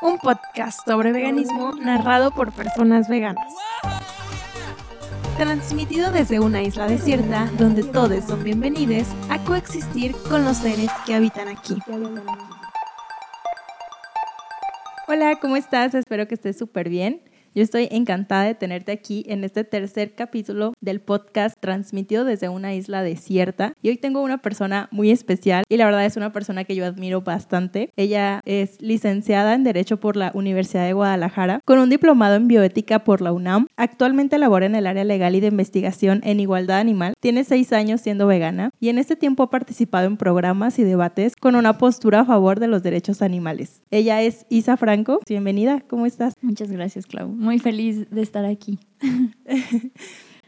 un podcast sobre veganismo narrado por personas veganas. Transmitido desde una isla desierta donde todos son bienvenidos a coexistir con los seres que habitan aquí. Hola, ¿cómo estás? Espero que estés súper bien. Yo estoy encantada de tenerte aquí en este tercer capítulo del podcast transmitido desde una isla desierta. Y hoy tengo una persona muy especial y la verdad es una persona que yo admiro bastante. Ella es licenciada en Derecho por la Universidad de Guadalajara con un diplomado en bioética por la UNAM. Actualmente labora en el área legal y de investigación en igualdad animal. Tiene seis años siendo vegana y en este tiempo ha participado en programas y debates con una postura a favor de los derechos animales. Ella es Isa Franco. Bienvenida, ¿cómo estás? Muchas gracias, Clau muy feliz de estar aquí.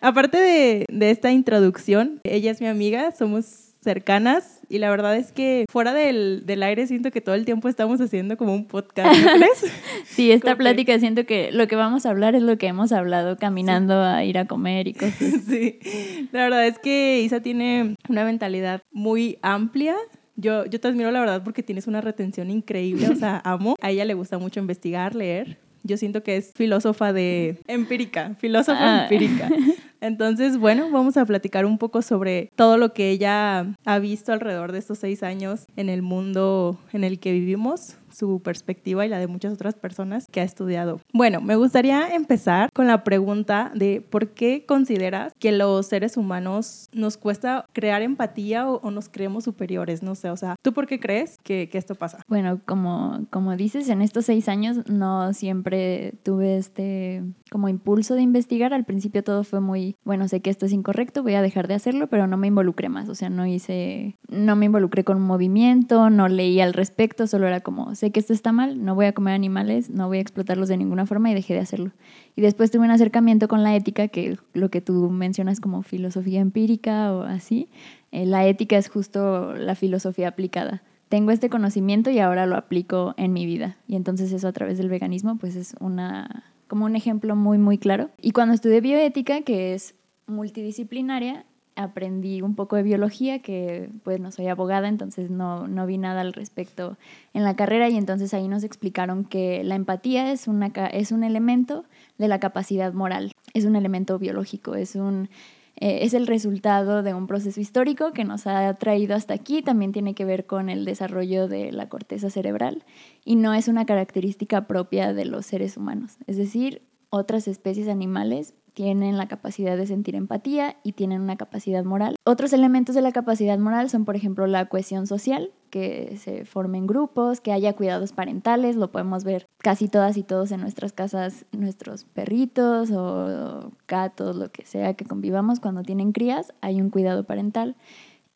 Aparte de, de, esta introducción, ella es mi amiga, somos cercanas y la verdad es que fuera del, del aire siento que todo el tiempo estamos haciendo como un podcast, ¿no crees? sí, esta plática siento que lo que vamos a hablar es lo que hemos hablado caminando a ir a comer y cosas. Sí, la verdad es que Isa tiene una mentalidad muy amplia yo, yo te admiro la verdad porque tienes una retención increíble, o sea, amo. A ella le gusta mucho investigar, leer. Yo siento que es filósofa de empírica, filósofa ah. empírica. Entonces, bueno, vamos a platicar un poco sobre todo lo que ella ha visto alrededor de estos seis años en el mundo en el que vivimos, su perspectiva y la de muchas otras personas que ha estudiado. Bueno, me gustaría empezar con la pregunta de por qué consideras que los seres humanos nos cuesta crear empatía o, nos creemos superiores, no sé, o sea, ¿tú por qué crees que, que, esto pasa? Bueno, como, como dices, en estos seis años no siempre tuve este como impulso de investigar, al principio todo fue muy, bueno, sé que esto es incorrecto, voy a dejar de hacerlo, pero no me involucré más, o sea, no hice, no me involucré con un movimiento, no leí al respecto, solo era como, sé que esto está mal, no voy a comer animales, no voy a explotarlos de ninguna forma y dejé de hacerlo. Y después tuve un acercamiento con la ética, que lo que tú mencionas como filosofía empírica o así, eh, la ética es justo la filosofía aplicada. Tengo este conocimiento y ahora lo aplico en mi vida. Y entonces eso a través del veganismo pues es una como un ejemplo muy muy claro. Y cuando estudié bioética, que es multidisciplinaria, aprendí un poco de biología, que pues no soy abogada, entonces no, no vi nada al respecto en la carrera y entonces ahí nos explicaron que la empatía es, una, es un elemento de la capacidad moral, es un elemento biológico, es un... Eh, es el resultado de un proceso histórico que nos ha traído hasta aquí, también tiene que ver con el desarrollo de la corteza cerebral y no es una característica propia de los seres humanos. Es decir, otras especies animales tienen la capacidad de sentir empatía y tienen una capacidad moral. Otros elementos de la capacidad moral son, por ejemplo, la cohesión social, que se formen grupos, que haya cuidados parentales, lo podemos ver casi todas y todos en nuestras casas, nuestros perritos o gatos, lo que sea que convivamos cuando tienen crías, hay un cuidado parental.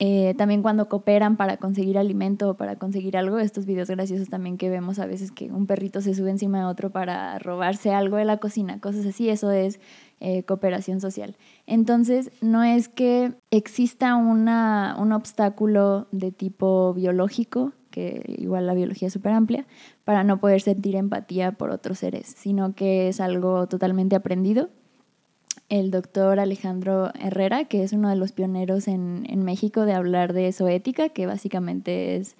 Eh, también cuando cooperan para conseguir alimento o para conseguir algo, estos videos graciosos también que vemos a veces que un perrito se sube encima de otro para robarse algo de la cocina, cosas así, eso es eh, cooperación social. Entonces, no es que exista una, un obstáculo de tipo biológico, que igual la biología es súper amplia, para no poder sentir empatía por otros seres, sino que es algo totalmente aprendido el doctor Alejandro Herrera, que es uno de los pioneros en, México de hablar de zoética, que básicamente es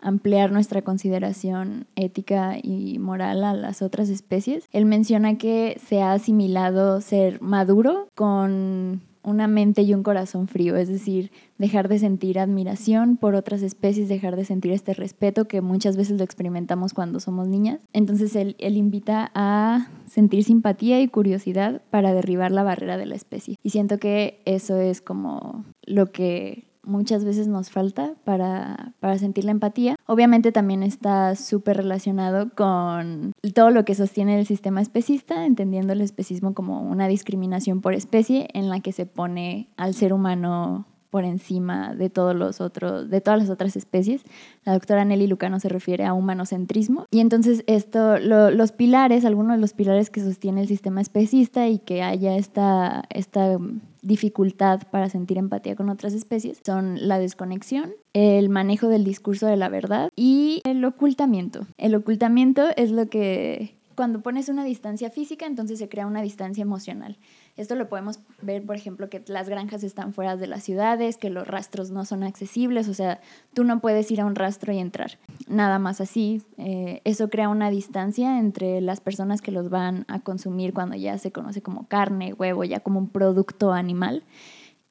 ampliar nuestra consideración ética y moral a las otras especies. Él menciona que se ha asimilado ser maduro con una mente y un corazón frío, es decir, dejar de sentir admiración por otras especies, dejar de sentir este respeto que muchas veces lo experimentamos cuando somos niñas. Entonces él, él invita a sentir simpatía y curiosidad para derribar la barrera de la especie. Y siento que eso es como lo que muchas veces nos falta para, para sentir la empatía. Obviamente también está súper relacionado con todo lo que sostiene el sistema especista, entendiendo el especismo como una discriminación por especie en la que se pone al ser humano por encima de todos los otros, de todas las otras especies. La doctora Nelly Lucano se refiere a humanocentrismo. Y entonces esto, los pilares, algunos de los pilares que sostiene el sistema especista y que haya esta, esta dificultad para sentir empatía con otras especies son la desconexión, el manejo del discurso de la verdad y el ocultamiento. El ocultamiento es lo que cuando pones una distancia física, entonces se crea una distancia emocional. Esto lo podemos ver, por ejemplo, que las granjas están fuera de las ciudades, que los rastros no son accesibles, o sea, tú no puedes ir a un rastro y entrar. Nada más así. Eh, eso crea una distancia entre las personas que los van a consumir cuando ya se conoce como carne, huevo, ya como un producto animal.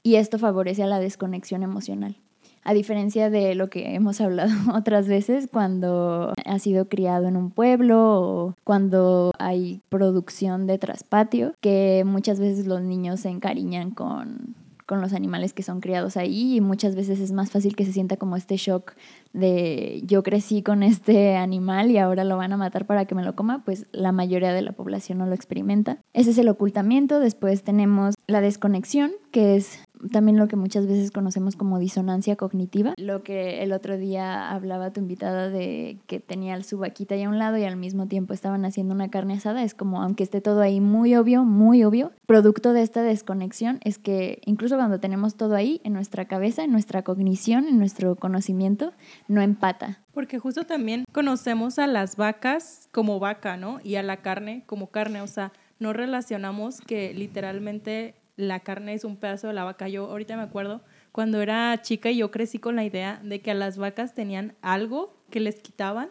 Y esto favorece a la desconexión emocional a diferencia de lo que hemos hablado otras veces cuando ha sido criado en un pueblo o cuando hay producción de traspatio, que muchas veces los niños se encariñan con con los animales que son criados ahí y muchas veces es más fácil que se sienta como este shock de yo crecí con este animal y ahora lo van a matar para que me lo coma, pues la mayoría de la población no lo experimenta. Ese es el ocultamiento, después tenemos la desconexión, que es también lo que muchas veces conocemos como disonancia cognitiva, lo que el otro día hablaba tu invitada de que tenía su vaquita ahí a un lado y al mismo tiempo estaban haciendo una carne asada, es como aunque esté todo ahí muy obvio, muy obvio, producto de esta desconexión es que incluso cuando tenemos todo ahí en nuestra cabeza, en nuestra cognición, en nuestro conocimiento, no empata. Porque justo también conocemos a las vacas como vaca, ¿no? Y a la carne como carne, o sea, no relacionamos que literalmente la carne es un pedazo de la vaca. Yo ahorita me acuerdo cuando era chica y yo crecí con la idea de que a las vacas tenían algo que les quitaban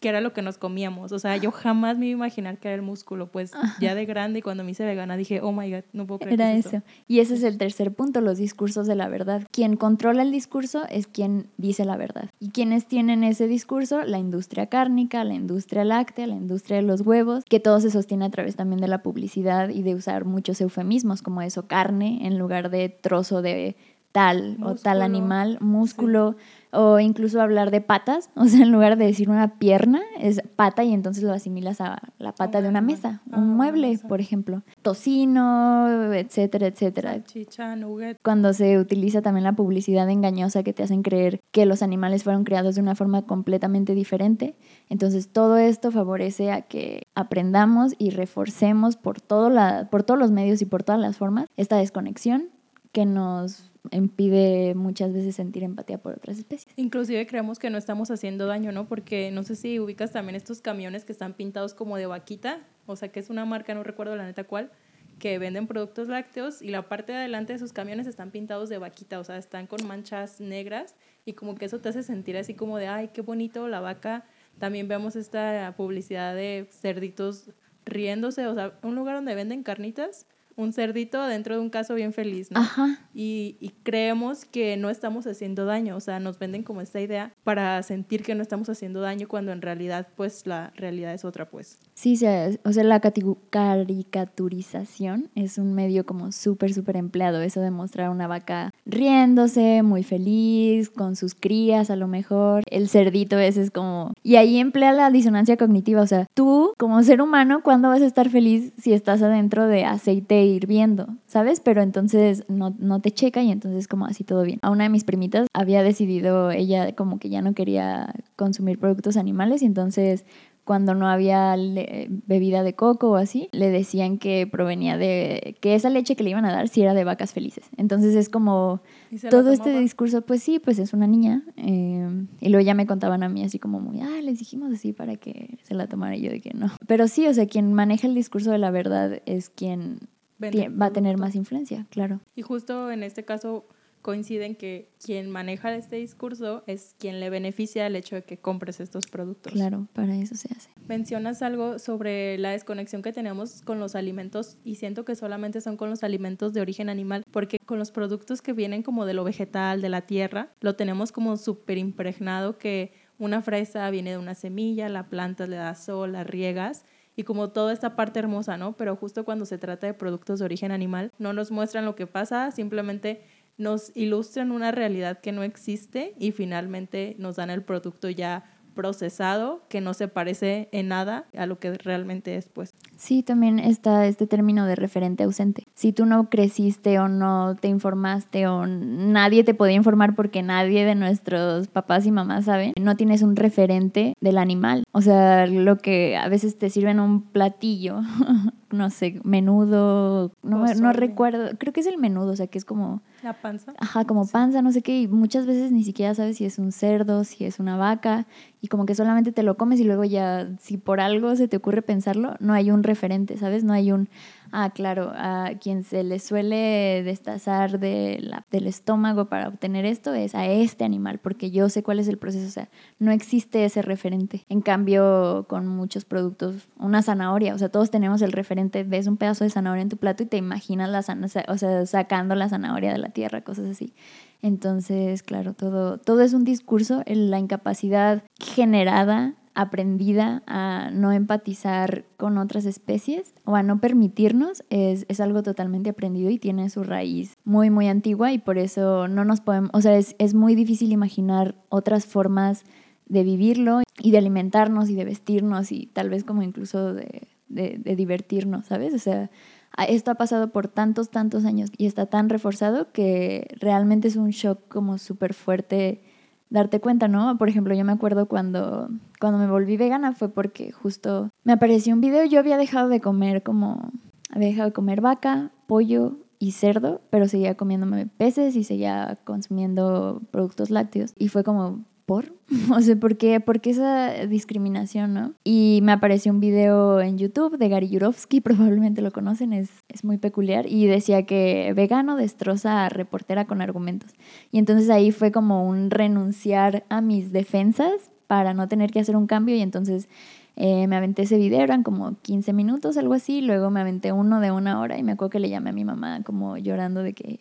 que era lo que nos comíamos. O sea, yo jamás me iba a imaginar que era el músculo. Pues ya de grande y cuando me hice vegana dije, oh my God, no puedo creer. Era eso. Y ese es el tercer punto, los discursos de la verdad. Quien controla el discurso es quien dice la verdad. ¿Y quienes tienen ese discurso? La industria cárnica, la industria láctea, la industria de los huevos, que todo se sostiene a través también de la publicidad y de usar muchos eufemismos como eso, carne en lugar de trozo de tal o tal animal, músculo o incluso hablar de patas, o sea, en lugar de decir una pierna, es pata y entonces lo asimilas a la pata de una mesa, un ah, mueble, por ejemplo. Tocino, etcétera, etcétera. Chicha, nugget. Cuando se utiliza también la publicidad engañosa que te hacen creer que los animales fueron creados de una forma completamente diferente. Entonces, todo esto favorece a que aprendamos y reforcemos por, todo la, por todos los medios y por todas las formas esta desconexión que nos impide muchas veces sentir empatía por otras especies. Inclusive creemos que no estamos haciendo daño, ¿no? Porque no sé si ubicas también estos camiones que están pintados como de vaquita, o sea, que es una marca, no recuerdo la neta cuál, que venden productos lácteos y la parte de adelante de sus camiones están pintados de vaquita, o sea, están con manchas negras y como que eso te hace sentir así como de, ay, qué bonito la vaca. También vemos esta publicidad de cerditos riéndose, o sea, un lugar donde venden carnitas un cerdito dentro de un caso bien feliz, ¿no? Ajá. Y, y, creemos que no estamos haciendo daño, o sea, nos venden como esta idea para sentir que no estamos haciendo daño cuando en realidad, pues, la realidad es otra, pues. Sí, o sea, la caricaturización es un medio como súper, súper empleado, eso de mostrar una vaca riéndose, muy feliz, con sus crías a lo mejor, el cerdito ese es como... Y ahí emplea la disonancia cognitiva, o sea, tú como ser humano, ¿cuándo vas a estar feliz si estás adentro de aceite hirviendo, ¿sabes? Pero entonces no, no te checa y entonces como así todo bien. A una de mis primitas había decidido, ella como que ya no quería consumir productos animales y entonces cuando no había bebida de coco o así, le decían que provenía de que esa leche que le iban a dar sí era de vacas felices. Entonces es como todo este discurso, pues sí, pues es una niña. Eh, y luego ya me contaban a mí así como muy, ah, les dijimos así para que se la tomara y yo de que no. Pero sí, o sea, quien maneja el discurso de la verdad es quien va a tener más influencia, claro. Y justo en este caso coinciden que quien maneja este discurso es quien le beneficia el hecho de que compres estos productos. Claro, para eso se hace. Mencionas algo sobre la desconexión que tenemos con los alimentos y siento que solamente son con los alimentos de origen animal, porque con los productos que vienen como de lo vegetal, de la tierra, lo tenemos como súper impregnado que una fresa viene de una semilla, la planta le da sol, la riegas y como toda esta parte hermosa, ¿no? Pero justo cuando se trata de productos de origen animal, no nos muestran lo que pasa, simplemente nos ilustran una realidad que no existe y finalmente nos dan el producto ya procesado que no se parece en nada a lo que realmente es, pues. Sí, también está este término de referente ausente. Si tú no creciste o no te informaste o nadie te podía informar porque nadie de nuestros papás y mamás saben, no tienes un referente del animal. O sea, lo que a veces te sirven un platillo no sé, menudo, no, me- no Pozole. recuerdo, creo que es el menudo, o sea, que es como, La panza. ajá, como panza, no sé qué, y muchas veces ni siquiera sabes si es un cerdo, si es una vaca, y como que solamente te lo comes y luego ya, si por algo se te ocurre pensarlo, no hay un referente, ¿sabes? No hay un, ah, claro, a quien se le suele destazar del estómago para obtener esto es a este animal, porque yo sé cuál es el proceso, o sea, no existe ese referente. En cambio, con muchos productos, una zanahoria, o sea, todos tenemos el referente, ves un pedazo de zanahoria en tu plato y te imaginas la zana- o sea, sacando la zanahoria de la tierra, cosas así. Entonces, claro, todo, todo es un discurso, la incapacidad generada, aprendida a no empatizar con otras especies o a no permitirnos es, es algo totalmente aprendido y tiene su raíz muy, muy antigua y por eso no nos podemos, o sea, es, es muy difícil imaginar otras formas de vivirlo y de alimentarnos y de vestirnos y tal vez como incluso de, de- de divertirnos, ¿sabes? O sea, esto ha pasado por tantos, tantos años y está tan reforzado que realmente es un shock como súper fuerte darte cuenta, ¿no? Por ejemplo, yo me acuerdo cuando, cuando me volví vegana fue porque justo me apareció un video, yo había dejado de comer como, había dejado de comer vaca, pollo y cerdo, pero seguía comiéndome peces y seguía consumiendo productos lácteos y fue como, ¿por? O sea, ¿por qué, ¿por qué esa discriminación, no? Y me apareció un video en YouTube de Gary Yurovsky, probablemente lo conocen, es, es muy peculiar, y decía que vegano destroza a reportera con argumentos. Y entonces ahí fue como un renunciar a mis defensas para no tener que hacer un cambio y entonces eh, me aventé ese video, eran como 15 minutos, algo así, luego me aventé uno de una hora y me acuerdo que le llamé a mi mamá como llorando de que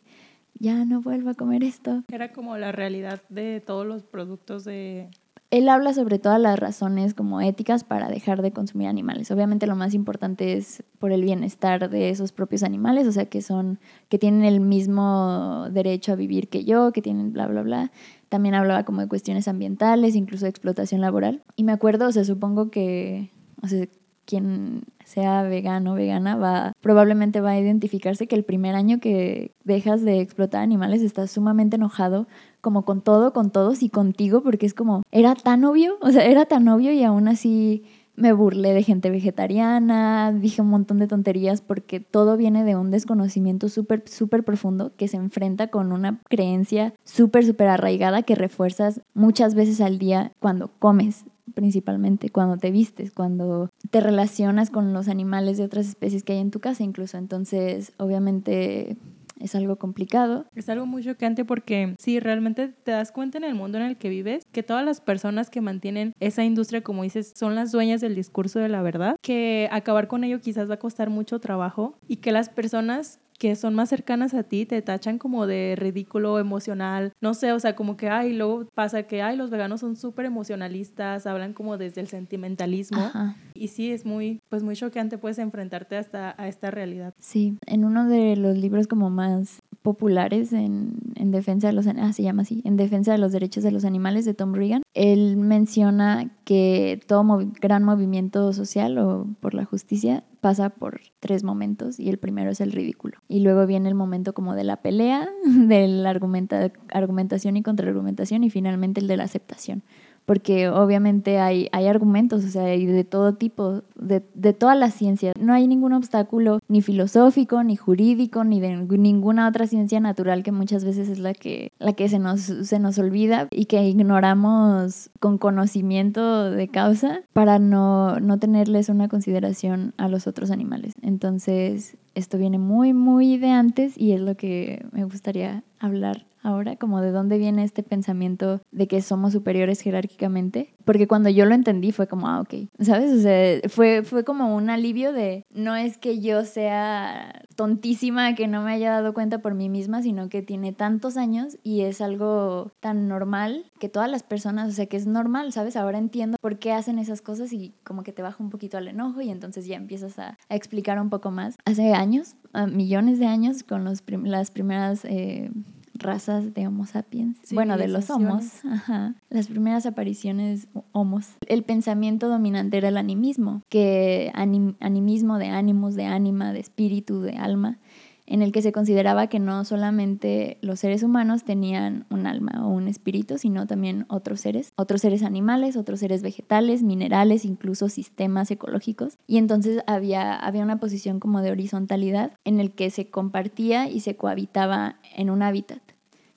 ya no vuelvo a comer esto. Era como la realidad de todos los productos de... Él habla sobre todas las razones como éticas para dejar de consumir animales. Obviamente lo más importante es por el bienestar de esos propios animales, o sea, que son que tienen el mismo derecho a vivir que yo, que tienen bla bla bla. También hablaba como de cuestiones ambientales, incluso de explotación laboral. Y me acuerdo, o sea, supongo que o sea, quien sea vegano o vegana va probablemente va a identificarse que el primer año que dejas de explotar animales estás sumamente enojado como con todo, con todos y contigo porque es como era tan obvio, o sea, era tan obvio y aún así me burlé de gente vegetariana, dije un montón de tonterías porque todo viene de un desconocimiento súper, súper profundo que se enfrenta con una creencia súper, súper arraigada que refuerzas muchas veces al día cuando comes principalmente, cuando te vistes, cuando te relacionas con los animales de otras especies que hay en tu casa incluso. Entonces, obviamente es algo complicado. Es algo muy chocante porque sí, realmente te das cuenta en el mundo en el que vives que todas las personas que mantienen esa industria, como dices, son las dueñas del discurso de la verdad, que acabar con ello quizás va a costar mucho trabajo y que las personas que son más cercanas a ti te tachan como de ridículo emocional, no sé, o sea, como que, ay, luego pasa que, ay, los veganos son súper emocionalistas, hablan como desde el sentimentalismo Ajá. y sí, es muy, pues muy choqueante, puedes enfrentarte hasta a esta realidad. Sí, en uno de los libros como más populares en, en defensa de los ah, se llama así, en defensa de los derechos de los animales de Tom Regan, él menciona que todo gran movimiento social o por la justicia pasa por tres momentos y el primero es el ridículo. Y luego viene el momento como de la pelea, de la argumenta- argumentación y contraargumentación y finalmente el de la aceptación porque obviamente hay, hay argumentos, o sea, hay de todo tipo, de, de toda la ciencia. No hay ningún obstáculo ni filosófico, ni jurídico, ni de ninguna otra ciencia natural que muchas veces es la que, la que se, nos, se nos olvida y que ignoramos con conocimiento de causa para no, no tenerles una consideración a los otros animales. Entonces, esto viene muy, muy de antes y es lo que me gustaría hablar ahora, como de dónde viene este pensamiento de que somos superiores jerárquicamente, porque cuando yo lo entendí fue como, ah, ok, ¿sabes? O sea, fue, fue como un alivio de, no es que yo sea tontísima que no me haya dado cuenta por mí misma, sino que tiene tantos años y es algo tan normal que todas las personas, o sea, que es normal, ¿sabes? Ahora entiendo por qué hacen esas cosas y como que te baja un poquito al enojo y entonces ya empiezas a, a explicar un poco más. Hace años, a millones de años, con los prim- las primeras... eh, razas de Homo sapiens, bueno, de los homos, ajá, las primeras apariciones homos. El pensamiento dominante era el animismo, que anim- animismo de ánimos, de ánima, de espíritu, de alma. En el que se consideraba que no solamente los seres humanos tenían un alma o un espíritu, sino también otros seres, otros seres animales, otros seres vegetales, minerales, incluso sistemas ecológicos. Y entonces había, había una posición como de horizontalidad en el que se compartía y se cohabitaba en un hábitat.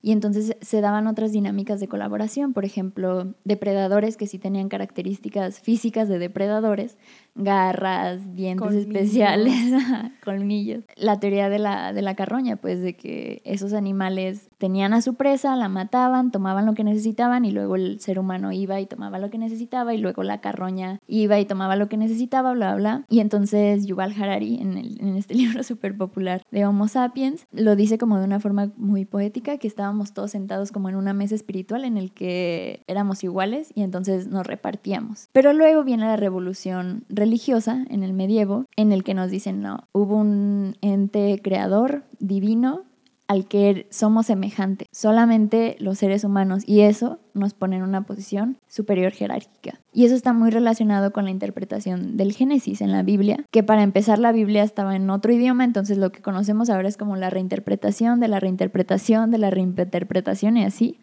Y entonces se daban otras dinámicas de colaboración, por ejemplo, depredadores que sí tenían características físicas de depredadores, garras, dientes especiales, colmillos. La teoría de la, de la carroña, pues de que esos animales tenían a su presa, la mataban, tomaban lo que necesitaban y luego el ser humano iba y tomaba lo que necesitaba y luego la carroña iba y tomaba lo que necesitaba, bla, bla. Y entonces Yuval Harari, en, el- en este libro súper popular de Homo Sapiens, lo dice como de una forma muy poética, que estábamos todos sentados como en una mesa espiritual en el que éramos iguales y entonces nos repartíamos. Pero luego viene la revolución religiosa en el medievo, en el que nos dicen, no, hubo un ente creador divino al que somos semejantes, solamente los seres humanos, y eso nos pone en una posición superior jerárquica. Y eso está muy relacionado con la interpretación del Génesis en la Biblia, que para empezar la Biblia estaba en otro idioma, entonces lo que conocemos ahora es como la reinterpretación de la reinterpretación de la reinterpretación y así.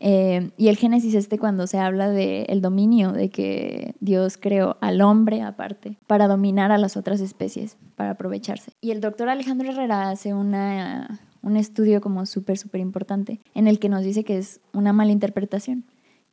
Eh, y el Génesis este cuando se habla del el dominio, de que Dios creó al hombre aparte para dominar a las otras especies, para aprovecharse. Y el doctor Alejandro Herrera hace una, un estudio como súper, súper importante en el que nos dice que es una mala interpretación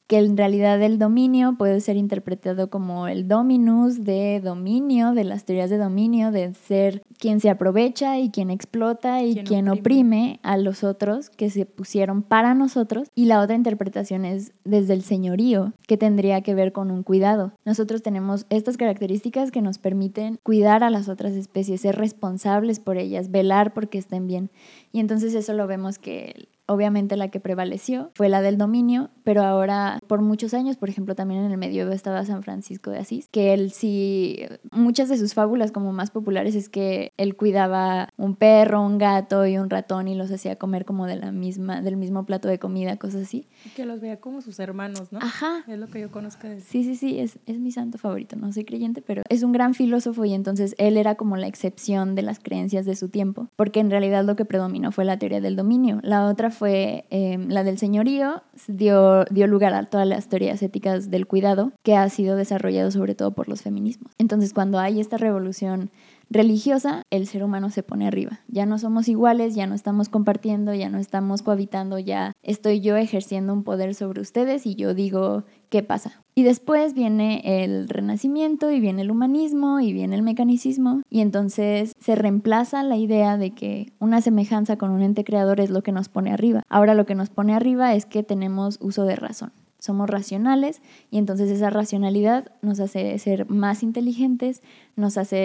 que en realidad el dominio puede ser interpretado como el dominus de dominio, de las teorías de dominio, de ser quien se aprovecha y quien explota y Quien quien, oprime. a los otros que se pusieron para nosotros. Y la otra interpretación es desde el señorío, que tendría que ver con un cuidado. Nosotros tenemos estas características que nos permiten cuidar a las otras especies, ser responsables por ellas, velar porque estén bien. Y entonces eso lo vemos que obviamente la que prevaleció fue la del dominio, pero ahora por muchos años, por ejemplo, también en el medioevo estaba San Francisco de Asís, que él sí, muchas de sus fábulas como más populares es que él cuidaba un perro, un gato y un ratón y los hacía comer como de la misma, del mismo plato de comida, cosas así. Que los veía como sus hermanos, ¿no? Ajá. Es lo que yo conozco de Sí, sí, sí, es, es mi santo favorito, no soy creyente, pero es un gran filósofo y entonces él era como la excepción de las creencias de su tiempo, porque en realidad lo que predominó fue la teoría del dominio. La otra fue eh, la del señorío, dio, dio lugar a todas las teorías éticas del cuidado, que ha sido desarrollado sobre todo por los feminismos. Entonces cuando hay esta revolución religiosa, el ser humano se pone arriba. Ya no somos iguales, ya no estamos compartiendo, ya no estamos cohabitando, ya estoy yo ejerciendo un poder sobre ustedes y yo digo qué pasa. Y después viene el renacimiento y viene el humanismo y viene el mecanicismo y entonces se reemplaza la idea de que una semejanza con un ente creador es lo que nos pone arriba. Ahora lo que nos pone arriba es que tenemos uso de razón somos racionales y entonces esa racionalidad nos hace ser más inteligentes, nos hace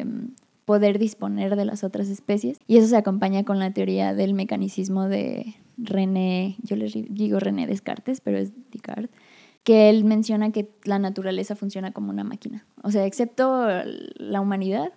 eh, poder disponer de las otras especies. Y eso se acompaña con la teoría del mecanicismo de René, yo le digo René Descartes, pero es Descartes, que él menciona que la naturaleza funciona como una máquina, o sea, excepto la humanidad,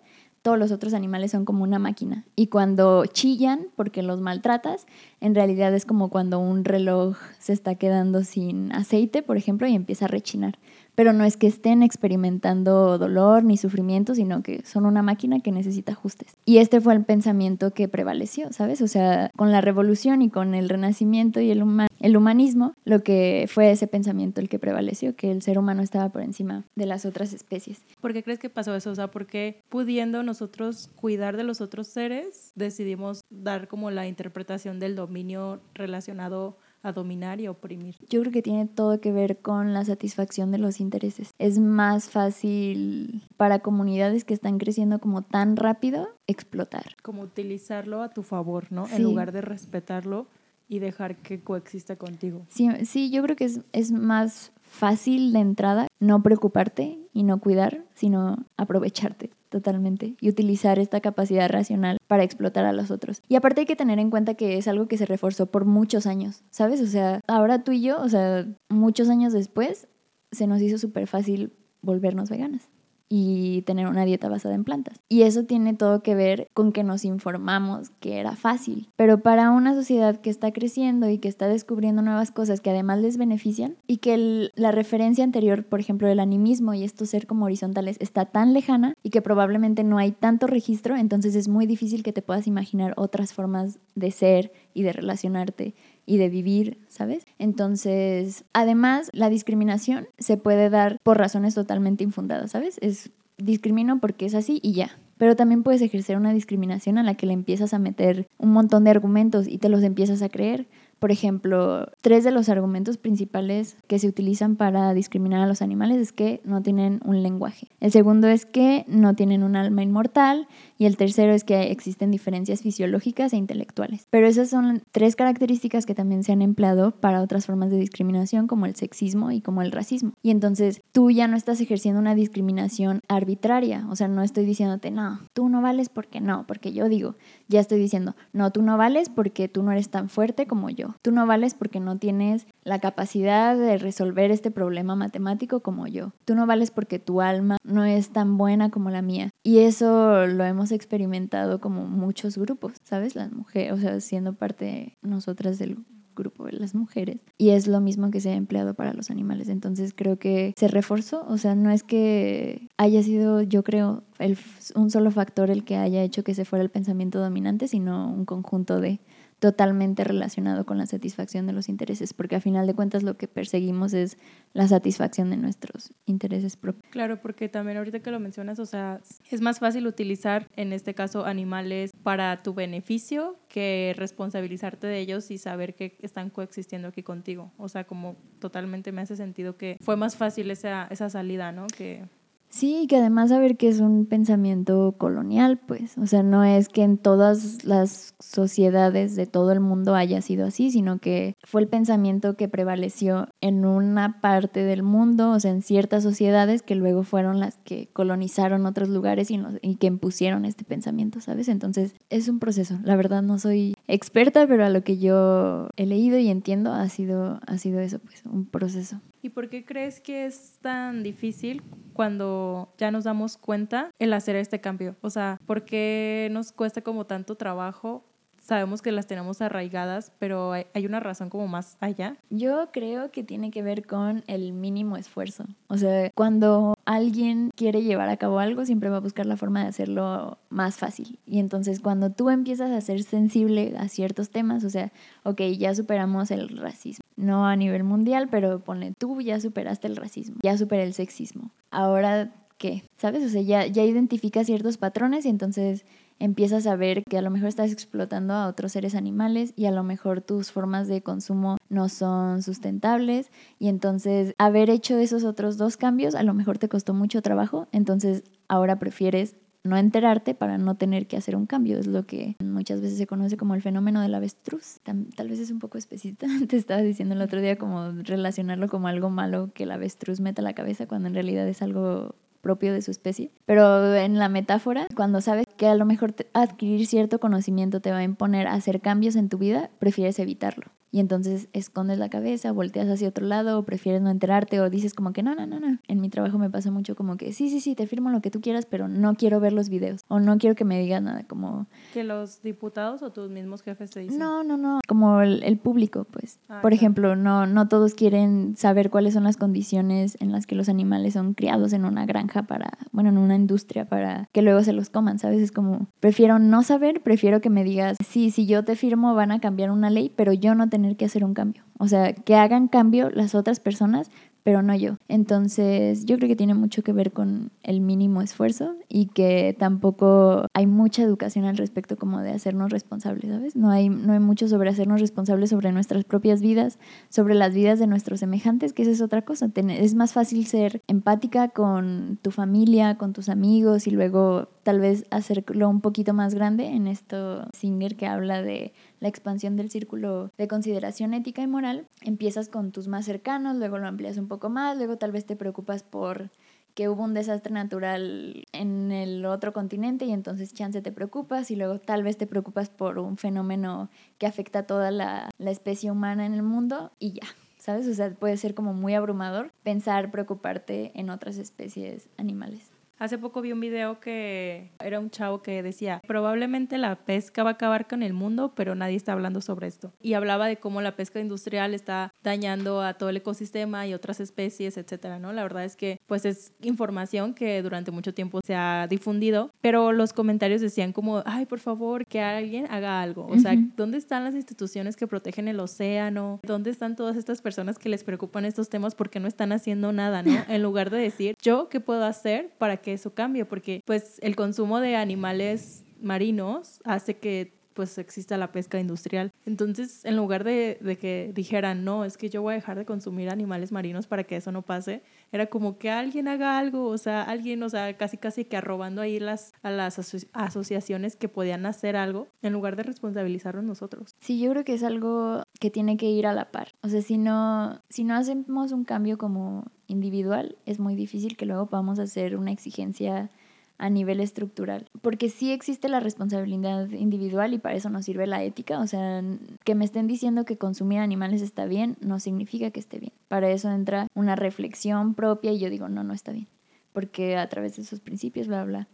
todos los otros animales son como una máquina. Y cuando chillan porque los maltratas, en realidad es como cuando un reloj se está quedando sin aceite, por ejemplo, y empieza a rechinar. Pero no es que estén experimentando dolor ni sufrimiento, sino que son una máquina que necesita ajustes. Y este fue el pensamiento que prevaleció, ¿sabes? O sea, con la revolución y con el renacimiento y el, huma el humanismo, lo que fue ese pensamiento el que prevaleció, que el ser humano estaba por encima de las otras especies. ¿Por qué crees que pasó eso? O sea, ¿por qué pudiendo nosotros cuidar de los otros seres, decidimos dar como la interpretación del dominio relacionado a dominar y oprimir? Yo creo que tiene todo que ver con la satisfacción de los intereses. Es más fácil para comunidades que están creciendo como tan rápido explotar. Como utilizarlo a tu favor, ¿no? Sí. En lugar de respetarlo y dejar que coexista contigo. Sí, sí yo creo que es, es más fácil de entrada no preocuparte y no cuidar, sino aprovecharte totalmente y utilizar esta capacidad racional para explotar a los otros. Y aparte hay que tener en cuenta que es algo que se reforzó por muchos años, ¿sabes? O sea, ahora tú y yo, o sea, muchos años después, se nos hizo súper fácil volvernos veganas. Y tener una dieta basada en plantas. Y eso tiene todo que ver con que nos informamos que era fácil. Pero para una sociedad que está creciendo y que está descubriendo nuevas cosas que además les benefician y que la referencia anterior, por ejemplo, del animismo y estos ser como horizontales está tan lejana y que probablemente no hay tanto registro, entonces es muy difícil que te puedas imaginar otras formas de ser y de relacionarte y de vivir, ¿sabes? Entonces, además, la discriminación se puede dar por razones totalmente infundadas, ¿sabes? Es discrimino porque es así y ya. Pero también puedes ejercer una discriminación a la que le empiezas a meter un montón de argumentos y te los empiezas a creer. Por ejemplo, tres de los argumentos principales que se utilizan para discriminar a los animales es que no tienen un lenguaje. El segundo es que no tienen un alma inmortal y el tercero es que existen diferencias fisiológicas e intelectuales. Pero esas son tres características que también se han empleado para otras formas de discriminación como el sexismo y como el racismo. Y entonces tú ya no estás ejerciendo una discriminación arbitraria, o sea, no estoy diciéndote, no, tú no vales porque no, porque yo digo, ya estoy diciendo, no, tú no vales porque tú no eres tan fuerte como yo, tú no vales porque no tienes la capacidad de resolver este problema matemático como yo, tú no vales porque tu alma no es tan buena como la mía. Y eso lo hemos experimentado como muchos grupos, ¿sabes? Las mujeres, o sea, siendo parte nosotras del grupo de las mujeres. Y es lo mismo que se ha empleado para los animales. Entonces creo que se reforzó, o sea, no es que haya sido, yo creo, el, un solo factor el que haya hecho que se fuera el pensamiento dominante, sino un conjunto de totalmente relacionado con la satisfacción de los intereses, porque a final de cuentas lo que perseguimos es la satisfacción de nuestros intereses propios. Claro, porque también ahorita que lo mencionas, o sea, es más fácil utilizar en este caso animales para tu beneficio que responsabilizarte de ellos y saber que están coexistiendo aquí contigo. O sea, como totalmente me hace sentido que fue más fácil esa, esa salida, ¿no? Que Sí, y que además saber que es un pensamiento colonial, pues, o sea, no es que en todas las sociedades de todo el mundo haya sido así, sino que fue el pensamiento que prevaleció en una parte del mundo, o sea, en ciertas sociedades que luego fueron las que colonizaron otros lugares y, y que impusieron este pensamiento, ¿sabes? Entonces, es un proceso. La verdad no soy experta, pero a lo que yo he leído y entiendo ha sido, ha sido eso, pues, un proceso. ¿Y por qué crees que es tan difícil cuando ya nos damos cuenta el hacer este cambio? O sea, ¿por qué nos cuesta como tanto trabajo sabemos que las tenemos arraigadas, pero hay, una razón como más allá. Yo creo que tiene que ver con el mínimo esfuerzo. O sea, cuando alguien quiere llevar a cabo algo, siempre va a buscar la forma de hacerlo más fácil. Y entonces cuando tú empiezas a ser sensible a ciertos temas, o sea, ok, ya superamos el racismo. No a nivel mundial, pero pone, tú ya superaste el racismo, ya superé el sexismo. Ahora, ¿qué? ¿Sabes? O sea, ya, ya identificas ciertos patrones y entonces empiezas a ver que a lo mejor estás explotando a otros seres animales y a lo mejor tus formas de consumo no son sustentables y entonces haber hecho esos otros dos cambios a lo mejor te costó mucho trabajo, entonces ahora prefieres no enterarte para no tener que hacer un cambio. Es lo que muchas veces se conoce como el fenómeno del avestruz. Tal vez es un poco específica. Te estaba diciendo el otro día como relacionarlo como algo malo que el avestruz meta la cabeza cuando en realidad es algo propio de su especie. Pero en la metáfora, cuando sabes que a lo mejor adquirir cierto conocimiento te va a imponer hacer cambios en tu vida, prefieres evitarlo y entonces escondes la cabeza, volteas hacia otro lado o prefieres no enterarte o dices como que no, no, no, no. En mi trabajo me pasa mucho como que sí, sí, sí, te firmo lo que tú quieras, pero no quiero ver los videos o no quiero que me digas nada, como... ¿Que los diputados o tus mismos jefes te dicen? No, no, no, como el, público, pues. Ah, Por ejemplo, no, no todos quieren saber cuáles son las condiciones en las que los animales son criados en una granja para, bueno, en una industria para que luego se los coman, ¿sabes? Es como, prefiero no saber, prefiero que me digas, sí, si yo te firmo van a cambiar una ley, pero yo no tener que hacer un cambio. O sea, que hagan cambio las otras personas, pero no yo. Entonces, yo creo que tiene mucho que ver con el mínimo esfuerzo y que tampoco hay mucha educación al respecto como de hacernos responsables, ¿sabes? No hay, no hay mucho sobre hacernos responsables sobre nuestras propias vidas, sobre las vidas de nuestros semejantes, que esa es otra cosa. Es más fácil ser empática con tu familia, con tus amigos y luego tal vez hacerlo un poquito más grande en esto Singer que habla de la expansión del círculo de consideración ética y moral, empiezas con tus más cercanos, luego lo amplías un poco más, luego tal vez te preocupas por que hubo un desastre natural en el otro continente y entonces chance te preocupas y luego tal vez te preocupas por un fenómeno que afecta a toda la, la especie humana en el mundo y ya, ¿sabes? O sea, puede ser como muy abrumador pensar preocuparte en otras especies animales. Hace poco vi un video que era un chavo que decía, probablemente la pesca va a acabar con el mundo, pero nadie está hablando sobre esto. Y hablaba de cómo la pesca industrial está dañando a todo el ecosistema y otras especies, etcétera, ¿no? La verdad es que pues es información que durante mucho tiempo se ha difundido, pero los comentarios decían como, ay, por favor, que alguien haga algo. O sea, ¿dónde están las instituciones que protegen el océano? ¿Dónde están todas estas personas que les preocupan estos temas porque no están haciendo nada, ¿no? En lugar de decir, yo, ¿qué puedo hacer para que eso cambie? Porque pues el consumo de animales marinos hace que pues exista la pesca industrial. Entonces, en lugar de, que dijeran, no, es que yo voy a dejar de consumir animales marinos para que eso no pase, era como que alguien haga algo, o sea, alguien, o sea, casi casi que arrobando ahí las, a las asociaciones que podían hacer algo, en lugar de responsabilizarnos nosotros. Sí, yo creo que es algo que tiene que ir a la par. O sea, si no, si no hacemos un cambio como individual, es muy difícil que luego podamos hacer una exigencia a nivel estructural. Porque sí existe la responsabilidad individual y para eso nos sirve la ética. O sea, que me estén diciendo que consumir animales está bien no significa que esté bien. Para eso entra una reflexión propia y yo digo, no, no está bien. Porque a través de esos principios, bla, bla.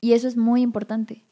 Y eso es muy importante.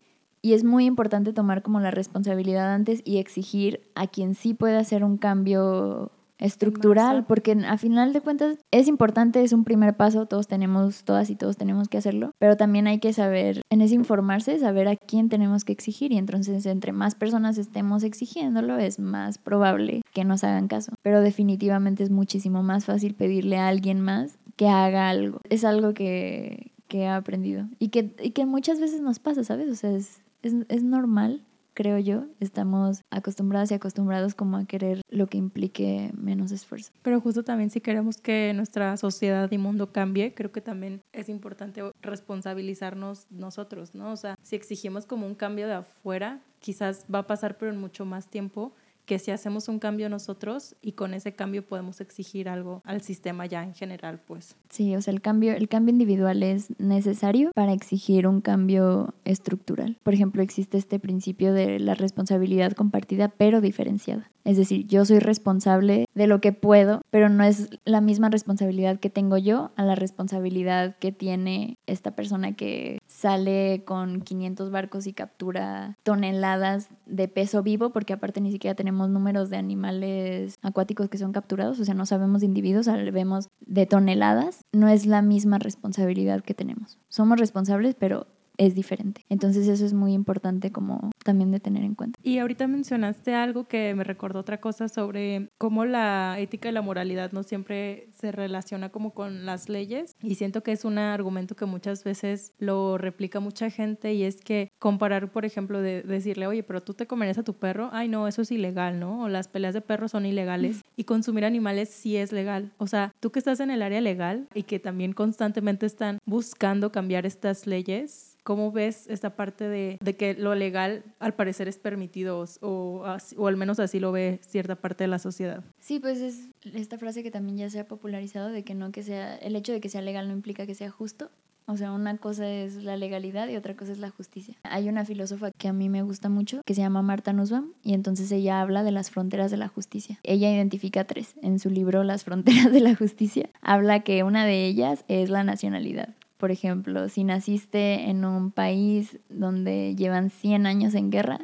Y es muy importante tomar como la responsabilidad antes y exigir a quien sí puede hacer un cambio estructural, porque a final de cuentas es importante, es un primer paso, todos tenemos, todas y todos tenemos que hacerlo, pero también hay que saber, en ese informarse, saber a quién tenemos que exigir y entonces entre más personas estemos exigiéndolo es más probable que nos hagan caso, pero definitivamente es muchísimo más fácil pedirle a alguien más que haga algo. Es algo que, que he aprendido y que, y que muchas veces nos pasa, ¿sabes? O sea, es, es, es normal creo yo, estamos acostumbradas y acostumbrados como a querer lo que implique menos esfuerzo. Pero justo también si queremos que nuestra sociedad y mundo cambie, creo que también es importante responsabilizarnos nosotros, ¿no? O sea, si exigimos como un cambio de afuera, quizás va a pasar pero en mucho más tiempo que si hacemos un cambio nosotros y con ese cambio podemos exigir algo al sistema ya en general, pues. Sí, o sea, el cambio, el cambio individual es necesario para exigir un cambio estructural. Por ejemplo, existe este principio de la responsabilidad compartida pero diferenciada. Es decir, yo soy responsable de lo que puedo, pero no es la misma responsabilidad que tengo yo a la responsabilidad que tiene esta persona que sale con 500 barcos y captura toneladas de peso vivo, porque aparte ni siquiera tenemos números de animales acuáticos que son capturados, o sea, no sabemos de individuos, sabemos de toneladas, no es la misma responsabilidad que tenemos. Somos responsables, pero es diferente. Entonces eso es muy importante como también de tener en cuenta. Y ahorita mencionaste algo que me recordó otra cosa sobre cómo la ética y la moralidad no siempre se relaciona como con las leyes y siento que es un argumento que muchas veces lo replica mucha gente y es que comparar, por ejemplo, de decirle, oye, pero tú te comerías a tu perro, ay no, eso es ilegal, ¿no? O las peleas de perros son ilegales y consumir animales sí es legal. O sea, tú que estás en el área legal y que también constantemente están buscando cambiar estas leyes, ¿Cómo ves esta parte de, de, que lo legal al parecer es permitido o, o, al menos así lo ve cierta parte de la sociedad? Sí, pues es esta frase que también ya se ha popularizado de que no que sea, el hecho de que sea legal no implica que sea justo. O sea, una cosa es la legalidad y otra cosa es la justicia. Hay una filósofa que a mí me gusta mucho que se llama Marta Nussbaum y entonces ella habla de las fronteras de la justicia. Ella identifica tres en su libro Las fronteras de la justicia. Habla que una de ellas es la nacionalidad. Por ejemplo, si naciste en un país donde llevan 100 años en guerra,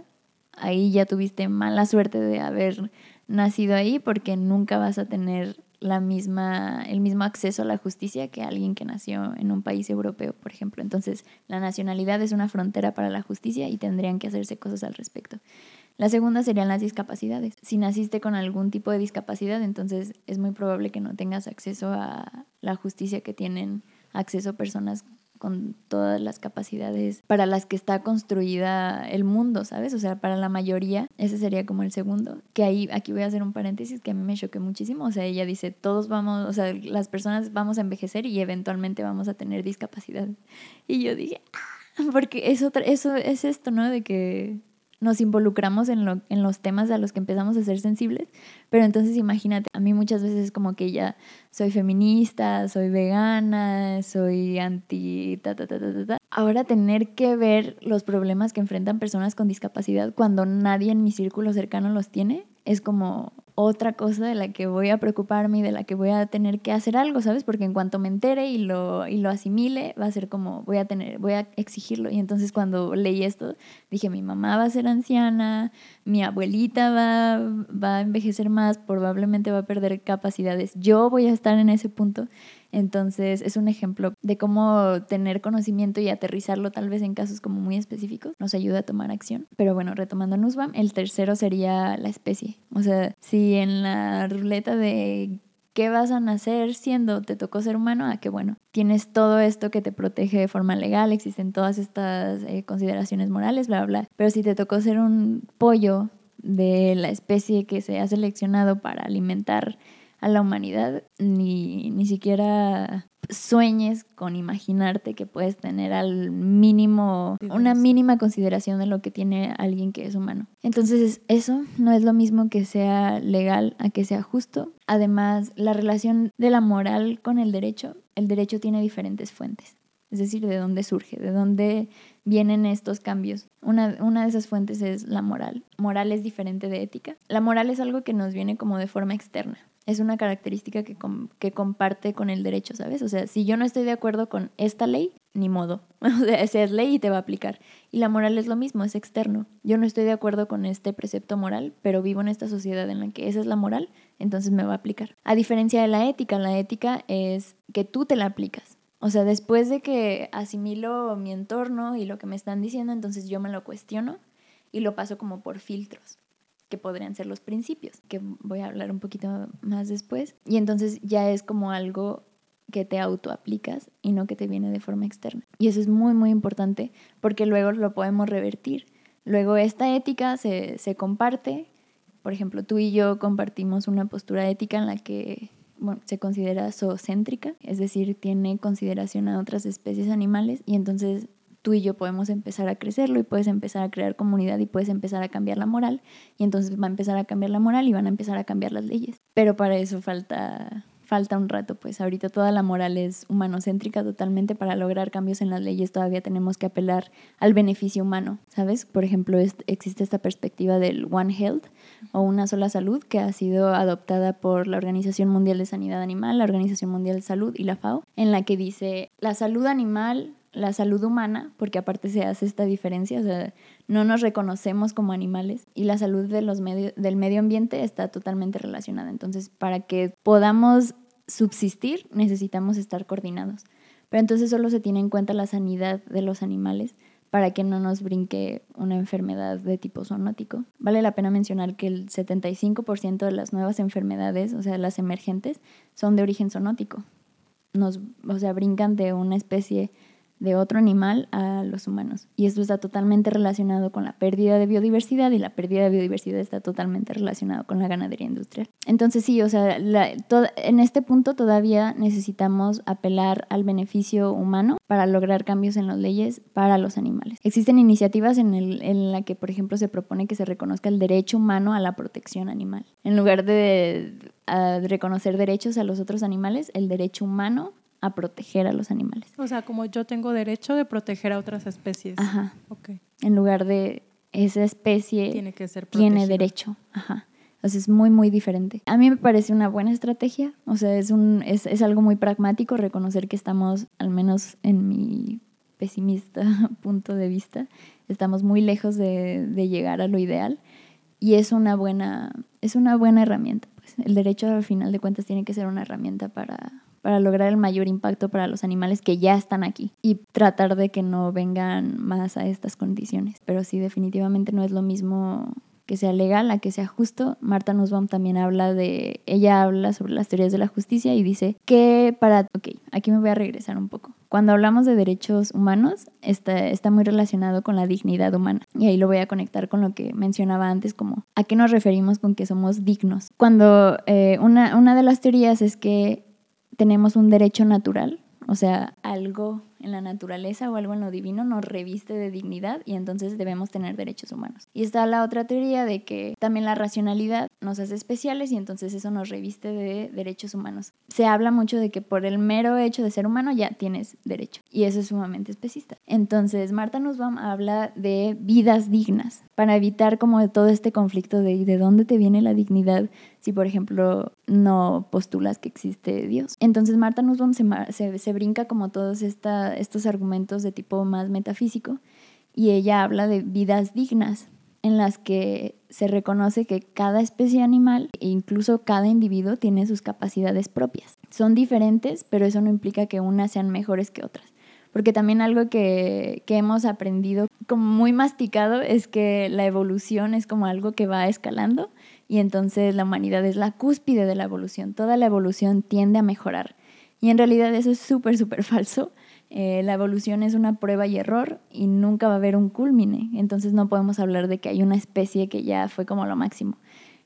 ahí ya tuviste mala suerte de haber nacido ahí porque nunca vas a tener la misma, el mismo acceso a la justicia que alguien que nació en un país europeo, por ejemplo. Entonces, la nacionalidad es una frontera para la justicia y tendrían que hacerse cosas al respecto. La segunda serían las discapacidades. Si naciste con algún tipo de discapacidad, entonces es muy probable que no tengas acceso a la justicia que tienen acceso a personas con todas las capacidades para las que está construida el mundo, ¿sabes? O sea, para la mayoría, ese sería como el segundo. Que ahí, aquí voy a hacer un paréntesis que a mí me choqué muchísimo. O sea, ella dice, todos vamos, o sea, las personas vamos a envejecer y eventualmente vamos a tener discapacidad. Y yo dije, ah", porque eso, eso es esto, ¿no? De que nos involucramos en, lo, en los temas a los que empezamos a ser sensibles, pero entonces imagínate, a mí muchas veces es como que ya soy feminista, soy vegana, soy anti ta ta ta ta ta. Ahora tener que ver los problemas que enfrentan personas con discapacidad cuando nadie en mi círculo cercano los tiene, es como otra cosa de la que voy a preocuparme y de la que voy a tener que hacer algo, ¿sabes? Porque en cuanto me entere y lo, y lo asimile, va a ser como, voy a tener, voy a exigirlo. Y entonces cuando leí esto, dije, mi mamá va a ser anciana, mi abuelita va, va a envejecer más, probablemente va a perder capacidades. Yo voy a estar en ese punto. Entonces es un ejemplo de cómo tener conocimiento y aterrizarlo tal vez en casos como muy específicos nos ayuda a tomar acción. Pero bueno, retomando Nusbam, el tercero sería la especie. O sea, si en la ruleta de qué vas a nacer siendo, te tocó ser humano, a que bueno, tienes todo esto que te protege de forma legal, existen todas estas eh, consideraciones morales, bla, bla. Pero si te tocó ser un pollo de la especie que se ha seleccionado para alimentar a la humanidad, ni, ni siquiera sueñes con imaginarte que puedes tener al mínimo, una mínima consideración de lo que tiene alguien que es humano. Entonces eso no es lo mismo que sea legal a que sea justo. Además, la relación de la moral con el derecho, el derecho tiene diferentes fuentes. Es decir, de dónde surge, de dónde vienen estos cambios. Una, una de esas fuentes es la moral. Moral es diferente de ética. La moral es algo que nos viene como de forma externa es una característica que, que comparte con el derecho, ¿sabes? O sea, si yo no estoy de acuerdo con esta ley, ni modo. O sea, esa es ley y te va a aplicar. Y la moral es lo mismo, es externo. Yo no estoy de acuerdo con este precepto moral, pero vivo en esta sociedad en la que esa es la moral, entonces me va a aplicar. A diferencia de la ética, la ética es que tú te la aplicas. O sea, después de que asimilo mi entorno y lo que me están diciendo, entonces yo me lo cuestiono y lo paso como por filtros que podrían ser los principios, que voy a hablar un poquito más después. Y entonces ya es como algo que te autoaplicas y no que te viene de forma externa. Y eso es muy, muy importante porque luego lo podemos revertir. Luego esta ética se, se comparte. Por ejemplo, tú y yo compartimos una postura ética en la que se considera zoocéntrica, es decir, tiene consideración a otras especies animales y entonces tú y yo podemos empezar a crecerlo y puedes empezar a crear comunidad y puedes empezar a cambiar la moral y entonces va a empezar a cambiar la moral y van a empezar a cambiar las leyes. Pero para eso falta falta un rato, pues ahorita toda la moral es humanocéntrica totalmente para lograr cambios en las leyes todavía tenemos que apelar al beneficio humano, ¿sabes? Por ejemplo, existe esta perspectiva del One Health o una sola salud que ha sido adoptada por la Organización Mundial de Sanidad Animal, la Organización Mundial de Salud y la FAO, en la que dice la salud animal la salud humana, porque aparte se hace esta diferencia, o sea, no nos reconocemos como animales y la salud de los del medio ambiente está totalmente relacionada. Entonces, para que podamos subsistir, necesitamos estar coordinados. Pero entonces solo se tiene en cuenta la sanidad de los animales para que no nos brinque una enfermedad de tipo zoonótico. Vale la pena mencionar que el 75% de las nuevas enfermedades, o sea, las emergentes, son de origen zoonótico. Nos, o sea, brincan de una especie de otro animal a los humanos. Y esto está totalmente relacionado con la pérdida de biodiversidad y la pérdida de biodiversidad está totalmente relacionado con la ganadería industrial. Entonces sí, o sea, en este punto todavía necesitamos apelar al beneficio humano para lograr cambios en las leyes para los animales. Existen iniciativas en, el, la que, por ejemplo, se propone que se reconozca el derecho humano a la protección animal. En lugar de reconocer derechos a los otros animales, el derecho humano a proteger a los animales. O sea, como yo tengo derecho de proteger a otras especies. Ajá. Okay. En lugar de esa especie tiene que ser tiene derecho. Ajá. O sea, es muy, muy diferente. A mí me parece una buena estrategia. O sea, es, un, es, es algo muy pragmático reconocer que estamos, al menos en mi pesimista punto de vista, estamos muy lejos de, de llegar a lo ideal. Y es una buena, es una buena herramienta. Pues. El derecho, al final de cuentas, tiene que ser una herramienta para, para lograr el mayor impacto para los animales que ya están aquí y tratar de que no vengan más a estas condiciones. Pero sí, definitivamente no es lo mismo que sea legal a que sea justo. Marta Nussbaum también habla de, ella habla sobre las teorías de la justicia y dice que para, ok, aquí me voy a regresar un poco. Cuando hablamos de derechos humanos, está, está muy relacionado con la dignidad humana. Y ahí lo voy a conectar con lo que mencionaba antes, como a qué nos referimos con que somos dignos. Cuando eh, una, una de las teorías es que tenemos un derecho natural, o sea, algo en la naturaleza o algo en lo divino nos reviste de dignidad y entonces debemos tener derechos humanos. Y está la otra teoría de que también la racionalidad nos hace especiales y entonces eso nos reviste de derechos humanos. Se habla mucho de que por el mero hecho de ser humano ya tienes derecho y eso es sumamente especista. Entonces Marta Nussbaum habla de vidas dignas para evitar como todo este conflicto de de dónde te viene la dignidad si por ejemplo no postulas que existe Dios. Entonces Marta Nussbaum se, brinca como todos estos argumentos de tipo más metafísico y ella habla de vidas dignas en las que se reconoce que cada especie animal e incluso cada individuo tiene sus capacidades propias. Son diferentes, pero eso no implica que unas sean mejores que otras. Porque también algo que, que hemos aprendido como muy masticado es que la evolución es como algo que va escalando y entonces la humanidad es la cúspide de la evolución. Toda la evolución tiende a mejorar. Y en realidad eso es súper, súper falso eh, la evolución es una prueba y error y nunca va a haber un culmine. Entonces no podemos hablar de que hay una especie que ya fue como lo máximo.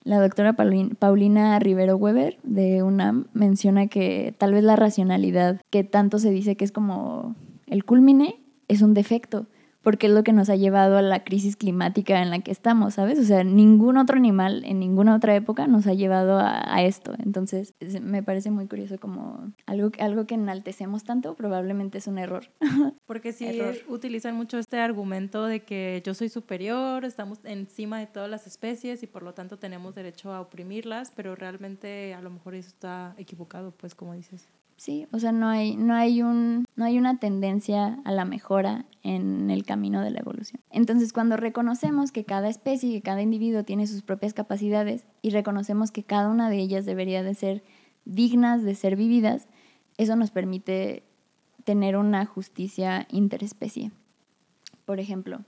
La doctora Paulina Rivero Weber de UNAM menciona que tal vez la racionalidad, que tanto se dice que es como el culmine, es un defecto porque es lo que nos ha llevado a la crisis climática en la que estamos, ¿sabes? O sea, ningún otro animal en ninguna otra época nos ha llevado a, esto. Entonces, me parece muy curioso como algo, algo que enaltecemos tanto probablemente es un error. Porque sí utilizan mucho este argumento de que yo soy superior, estamos encima de todas las especies y por lo tanto tenemos derecho a oprimirlas, pero realmente a lo mejor eso está equivocado, pues como dices. Sí, o sea, no hay, no, hay un, no hay una tendencia a la mejora en el camino de la evolución. Entonces, cuando reconocemos que cada especie y cada individuo tiene sus propias capacidades y reconocemos que cada una de ellas debería de ser dignas de ser vividas, eso nos permite tener una justicia interespecie. Por ejemplo,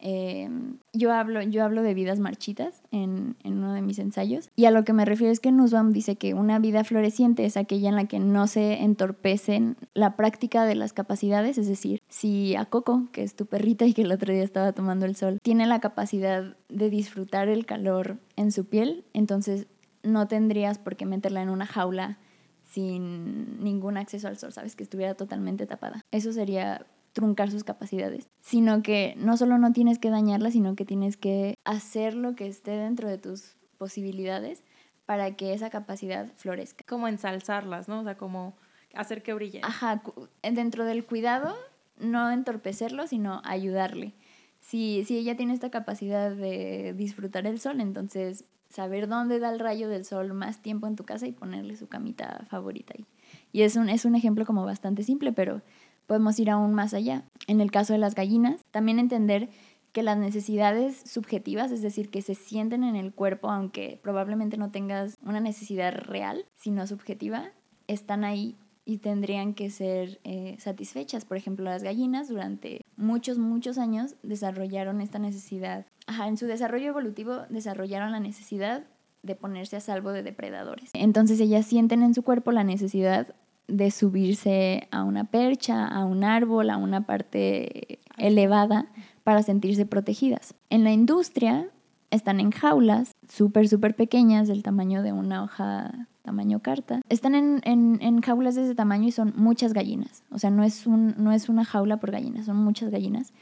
Em, yo, hablo, yo hablo de vidas marchitas en, uno de mis ensayos y a lo que me refiero es que Nussbaum dice que una vida floreciente es aquella en la que no se entorpecen la práctica de las capacidades, es decir, si a Coco, que es tu perrita y que el otro día estaba tomando el sol, tiene la capacidad de disfrutar el calor en su piel, entonces no tendrías por qué meterla en una jaula sin ningún acceso al sol, ¿sabes? Que estuviera totalmente tapada. Eso sería truncar sus capacidades, sino que no solo no tienes que dañarla, sino que tienes que hacer lo que esté dentro de tus posibilidades para que esa capacidad florezca. Como ensalzarlas, ¿no? O sea, como hacer que brillen. Ajá, dentro del cuidado, no entorpecerlo, sino ayudarle. Si, si ella tiene esta capacidad de disfrutar el sol, entonces saber dónde da el rayo del sol más tiempo en tu casa y ponerle su camita favorita ahí. Y es un, es un ejemplo como bastante simple, pero podemos ir aún más allá. En el caso de las gallinas, también entender que las necesidades subjetivas, es decir, que se sienten en el cuerpo, aunque probablemente no tengas una necesidad real, sino subjetiva, están ahí y tendrían que ser eh, satisfechas. Por ejemplo, las gallinas durante muchos, muchos años desarrollaron esta necesidad. En su desarrollo evolutivo desarrollaron la necesidad de ponerse a salvo de depredadores. Entonces ellas sienten en su cuerpo la necesidad de subirse a una percha, a un árbol, a una parte elevada para sentirse protegidas. En la industria están en jaulas súper, súper pequeñas, del tamaño de una hoja tamaño carta. Están en, en, jaulas de ese tamaño y son muchas gallinas. O sea, no es, un, no es una jaula por gallinas, son muchas gallinas.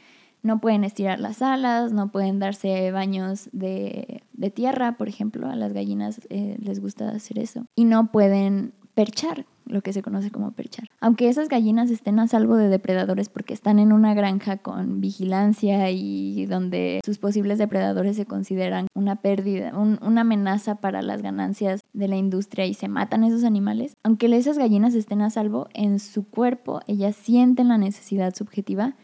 No pueden estirar las alas, no pueden darse baños de, tierra, por ejemplo. A las gallinas eh, les gusta hacer eso. Y no pueden perchar, lo que se conoce como perchar. Aunque esas gallinas estén a salvo de depredadores porque están en una granja con vigilancia y donde sus posibles depredadores se consideran una pérdida, una amenaza para las ganancias de la industria y se matan esos animales, aunque esas gallinas estén a salvo, en su cuerpo ellas sienten la necesidad subjetiva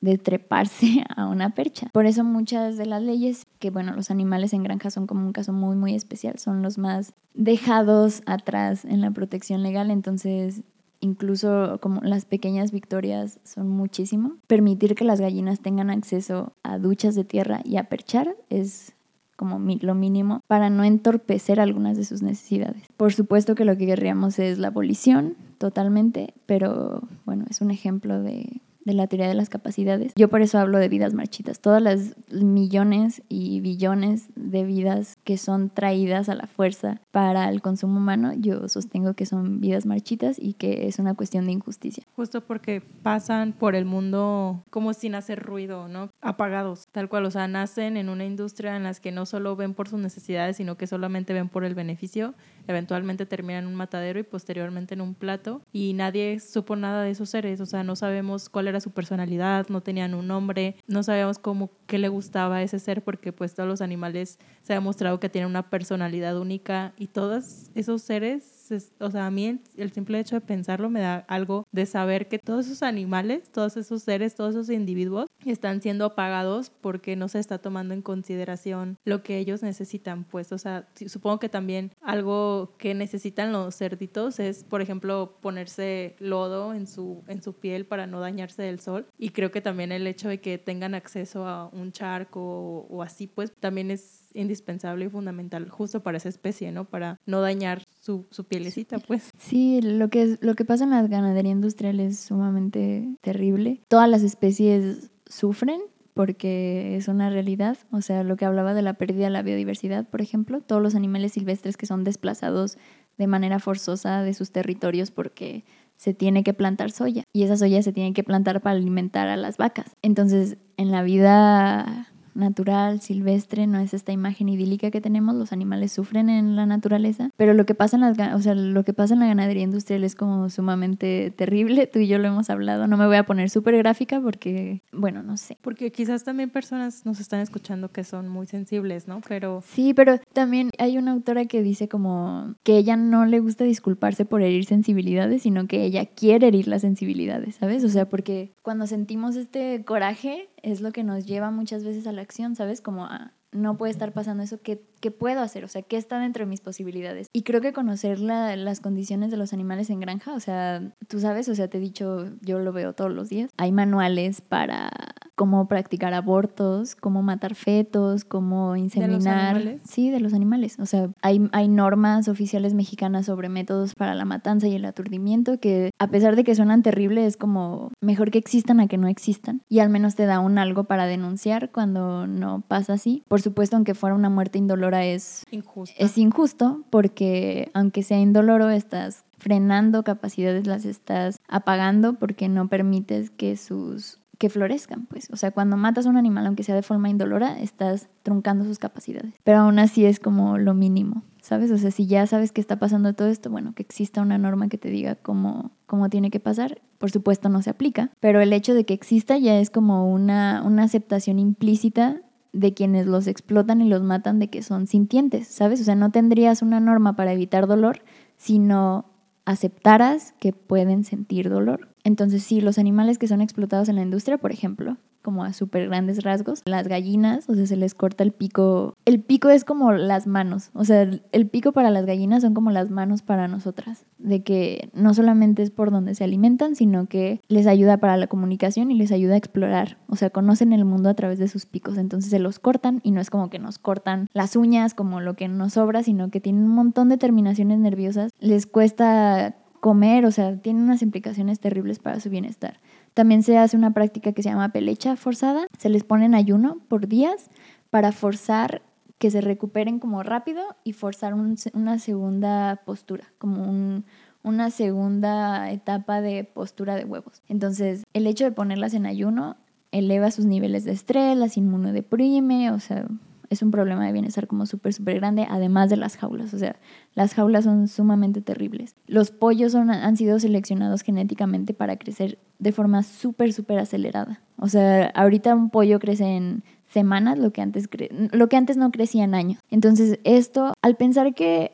de treparse a una percha. Por eso muchas de las leyes, que bueno, los animales en granja son como un caso muy, muy especial, son los más dejados atrás en la protección legal, entonces incluso como las pequeñas victorias son muchísimo. Permitir que las gallinas tengan acceso a duchas de tierra y a perchar es como lo mínimo para no entorpecer algunas de sus necesidades. Por supuesto que lo que querríamos es la abolición totalmente, pero bueno, es un ejemplo de de la teoría de las capacidades. Yo por eso hablo de vidas marchitas. Todas las millones y billones de vidas que son traídas a la fuerza para el consumo humano, yo sostengo que son vidas marchitas y que es una cuestión de injusticia. Justo porque pasan por el mundo como sin hacer ruido, ¿no? Apagados, tal cual, o sea, nacen en una industria en la que no solo ven por sus necesidades, sino que solamente ven por el beneficio, eventualmente terminan en un matadero y posteriormente en un plato y nadie supo nada de esos seres, o sea, no sabemos cuál era su personalidad, no tenían un nombre, no sabemos cómo qué le gustaba a ese ser porque pues todos los animales se ha demostrado que tienen una personalidad única y todos esos seres o sea, a mí el, simple hecho de pensarlo me da algo de saber que todos esos animales, todos esos seres, todos esos individuos están siendo apagados porque no se está tomando en consideración lo que ellos necesitan, pues, o sea, supongo que también algo que necesitan los cerditos es, por ejemplo, ponerse lodo en su, en su piel para no dañarse del sol y creo que también el hecho de que tengan acceso a un charco o, o así, pues, también es indispensable y fundamental justo para esa especie, ¿no? Para no dañar su, su pielecita, pues. Sí, lo que, lo que pasa en la ganadería industrial es sumamente terrible. Todas las especies sufren porque es una realidad. O sea, lo que hablaba de la pérdida de la biodiversidad, por ejemplo, todos los animales silvestres que son desplazados de manera forzosa de sus territorios porque se tiene que plantar soya y esa soya se tiene que plantar para alimentar a las vacas. Entonces, en la vida natural, silvestre, no es esta imagen idílica que tenemos, los animales sufren en la naturaleza, pero lo que pasa en, las, o sea, lo que pasa en la ganadería industrial es como sumamente terrible, tú y yo lo hemos hablado, no me voy a poner súper gráfica porque, bueno, no sé. Porque quizás también personas nos están escuchando que son muy sensibles, ¿no? Pero... Sí, pero también hay una autora que dice como que ella no le gusta disculparse por herir sensibilidades, sino que ella quiere herir las sensibilidades, ¿sabes? O sea, porque cuando sentimos este coraje, es lo que nos lleva muchas veces a la ¿sabes? Como a, no puede estar pasando eso, ¿qué, ¿qué, puedo hacer? O sea, ¿qué está dentro de mis posibilidades? Y creo que conocer las condiciones de los animales en granja, o sea, tú sabes, o sea, te he dicho, yo lo veo todos los días, hay manuales para cómo practicar abortos, cómo matar fetos, cómo inseminar. ¿De los sí, de los animales. O sea, hay, hay normas oficiales mexicanas sobre métodos para la matanza y el aturdimiento que a pesar de que suenan terribles, es como mejor que existan a que no existan. Y al menos te da un algo para denunciar cuando no pasa así. Por supuesto, aunque fuera una muerte indolora es injusto. Es injusto porque aunque sea indoloro, estás frenando capacidades, las estás apagando porque no permites que sus que florezcan, pues. O sea, cuando matas a un animal, aunque sea de forma indolora, estás truncando sus capacidades. Pero aún así es como lo mínimo, ¿sabes? O sea, si ya sabes que está pasando todo esto, bueno, que exista una norma que te diga cómo, cómo tiene que pasar, por supuesto no se aplica, pero el hecho de que exista ya es como una, una aceptación implícita de quienes los explotan y los matan de que son sintientes, ¿sabes? O sea, no tendrías una norma para evitar dolor, sino aceptaras que pueden sentir dolor. Entonces, sí, los animales que son explotados en la industria, por ejemplo, como a súper grandes rasgos. Las gallinas, o sea, se les corta el pico. El pico es como las manos, o sea, el pico para las gallinas son como las manos para nosotras, de que no solamente es por donde se alimentan, sino que les ayuda para la comunicación y les ayuda a explorar, o sea, conocen el mundo a través de sus picos, entonces se los cortan y no es como que nos cortan las uñas como lo que nos sobra, sino que tienen un montón de terminaciones nerviosas, les cuesta comer, o sea, tienen unas implicaciones terribles para su bienestar. También se hace una práctica que se llama pelecha forzada. Se les pone en ayuno por días para forzar que se recuperen como rápido y forzar una segunda postura, como una segunda etapa de postura de huevos. Entonces, el hecho de ponerlas en ayuno eleva sus niveles de estrés, las inmunodeprime, o sea, es un problema de bienestar como súper, súper grande, además de las jaulas. O sea, las jaulas son sumamente terribles. Los pollos son, han sido seleccionados genéticamente para crecer de forma súper, súper acelerada. O sea, ahorita un pollo crece en semanas lo que antes, lo que antes no crecía en años. Entonces, esto, al pensar que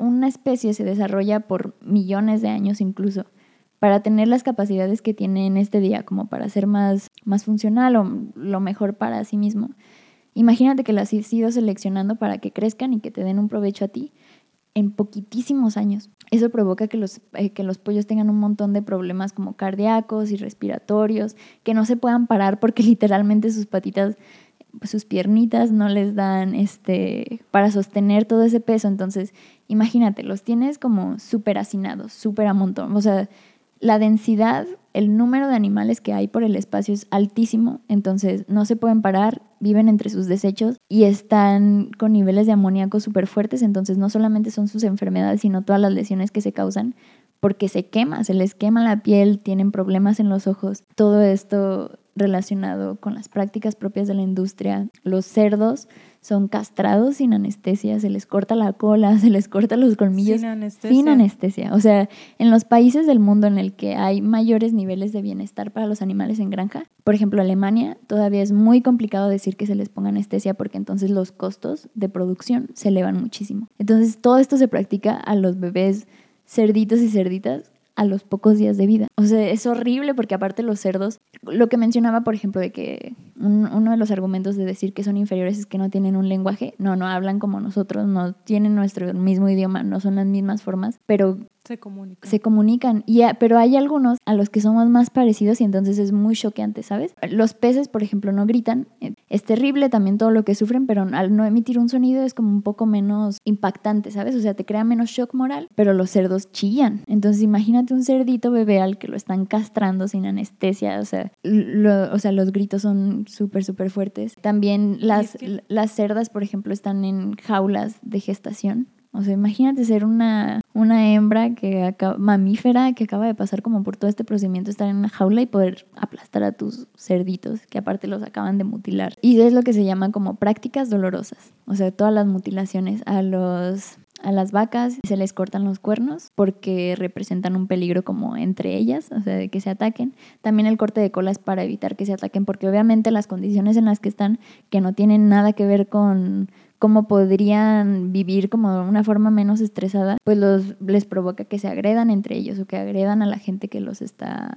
una especie se desarrolla por millones de años incluso, para tener las capacidades que tiene en este día, como para ser más, más funcional o lo mejor para sí mismo, Imagínate que las has ido seleccionando para que crezcan y que te den un provecho a ti en poquitísimos años. Eso provoca que los, eh, que los pollos tengan un montón de problemas como cardíacos y respiratorios, que no se puedan parar porque literalmente sus patitas, sus piernitas no les dan este, para sostener todo ese peso. Entonces, imagínate, los tienes como súper hacinados, súper a montón. O sea, la densidad, el número de animales que hay por el espacio es altísimo, entonces no se pueden parar, viven entre sus desechos y están con niveles de amoníaco súper fuertes, entonces no solamente son sus enfermedades, sino todas las lesiones que se causan porque se quema, se les quema la piel, tienen problemas en los ojos. Todo esto relacionado con las prácticas propias de la industria. Los cerdos son castrados sin anestesia, se les corta la cola, se les corta los colmillos Sin anestesia. sin anestesia. O sea, en los países del mundo en el que hay mayores niveles de bienestar para los animales en granja, por ejemplo Alemania, todavía es muy complicado decir que se les ponga anestesia porque entonces los costos de producción se elevan muchísimo. Entonces todo esto se practica a los bebés cerditos y cerditas a los pocos días de vida. O sea, es horrible porque aparte los cerdos, lo que mencionaba, por ejemplo, de que un- uno de los argumentos de decir que son inferiores es que no tienen un lenguaje, no, no hablan como nosotros, no tienen nuestro mismo idioma, no son las mismas formas, pero Se comunica. se comunican. Y, a- pero hay algunos a los que somos más parecidos y entonces es muy choqueante, ¿sabes? Los peces, por ejemplo, no gritan. Eh, Es terrible también todo lo que sufren, pero al no emitir un sonido es como un poco menos impactante, ¿sabes? O sea, te crea menos shock moral, pero los cerdos chillan. Entonces imagínate un cerdito bebé al que lo están castrando sin anestesia, o sea, lo- o sea los gritos son súper, súper fuertes. También las, que- las cerdas, por ejemplo, están en jaulas de gestación. O sea, imagínate ser una, una hembra que acaba, mamífera que acaba de pasar como por todo este procedimiento, estar en una jaula y poder aplastar a tus cerditos, que aparte los acaban de mutilar. Y es lo que se llama como prácticas dolorosas. O sea, todas las mutilaciones a los a las vacas se les cortan los cuernos porque representan un peligro como entre ellas, o sea, de que se ataquen. También el corte de cola es para evitar que se ataquen porque obviamente las condiciones en las que están, que no tienen nada que ver con cómo podrían vivir como de una forma menos estresada, pues los, les provoca que se agredan entre ellos o que agredan a la gente que los está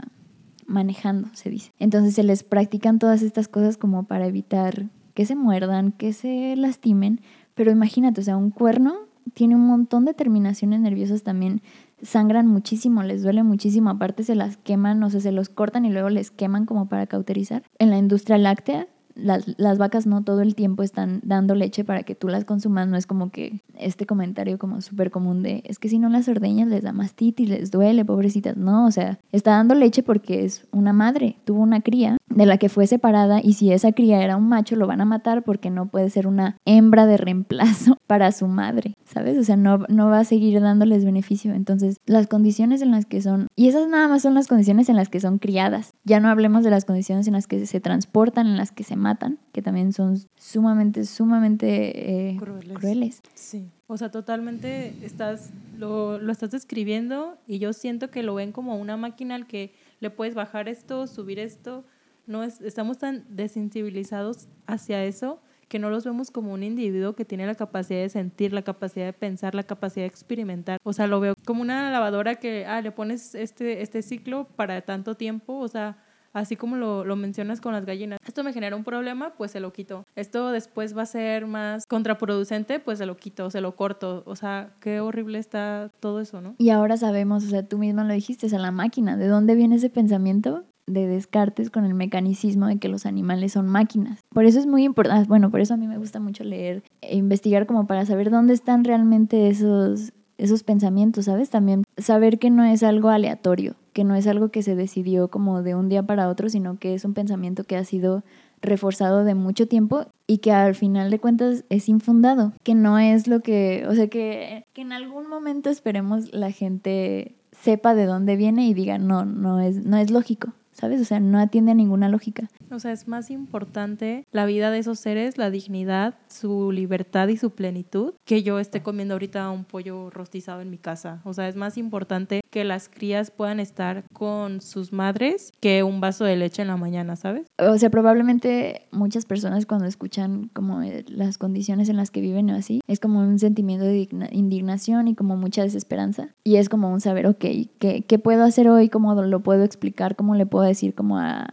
manejando, se dice. Entonces se les practican todas estas cosas como para evitar que se muerdan, que se lastimen, pero imagínate, o sea, un cuerno tiene un montón de terminaciones nerviosas también, sangran muchísimo, les duele muchísimo, aparte se las queman, o sea, se los cortan y luego les queman como para cauterizar. En la industria láctea, las, las vacas no todo el tiempo están dando leche para que tú las consumas, no es como que este comentario como súper común de, es que si no las ordeñas les da mastitis, les duele, pobrecitas, no, o sea, está dando leche porque es una madre, tuvo una cría de la que fue separada y si esa cría era un macho lo van a matar porque no puede ser una hembra de reemplazo para su madre, ¿sabes? O sea, no, no va a seguir dándoles beneficio. Entonces, las condiciones en las que son, y esas nada más son las condiciones en las que son criadas, ya no hablemos de las condiciones en las que se transportan, en las que se matan, que también son sumamente, sumamente eh, Crueles. crueles. Sí. O sea, totalmente estás, lo, lo estás describiendo y yo siento que lo ven como una máquina al que le puedes bajar esto, subir esto. No es, estamos tan desensibilizados hacia eso que no los vemos como un individuo que tiene la capacidad de sentir, la capacidad de pensar, la capacidad de experimentar. O sea, lo veo como una lavadora que, ah, le pones este, este ciclo para tanto tiempo, o sea, así como lo, lo mencionas con las gallinas. Esto me genera un problema, pues se lo quito. Esto después va a ser más contraproducente, pues se lo quito, se lo corto. O sea, qué horrible está todo eso, ¿no? Y ahora sabemos, o sea, tú misma lo dijiste, es a la máquina. ¿De dónde viene ese pensamiento? De Descartes con el mecanismo de que los animales son máquinas. Por eso es muy importante, bueno, por eso a mí me gusta mucho leer e investigar como para saber dónde están realmente esos, esos pensamientos, ¿sabes? También saber que no es algo aleatorio, que no es algo que se decidió como de un día para otro, sino que es un pensamiento que ha sido reforzado de mucho tiempo y que al final de cuentas es infundado, que no es lo que, o sea, que, que en algún momento esperemos la gente sepa de dónde viene y diga, no, no es, no es lógico, ¿sabes? O sea, no atiende a ninguna lógica. O sea, es más importante la vida de esos seres, la dignidad, su libertad y su plenitud, que yo esté comiendo ahorita un pollo rostizado en mi casa. O sea, es más importante que las crías puedan estar con sus madres que un vaso de leche en la mañana, ¿sabes? O sea, probablemente muchas personas cuando escuchan como eh, las condiciones en las que viven o así, es como un sentimiento de indignación y como mucha desesperanza. Y es como un saber, ok, ¿qué, qué puedo hacer hoy? ¿Cómo lo puedo explicar? ¿Cómo le puedo decir como a,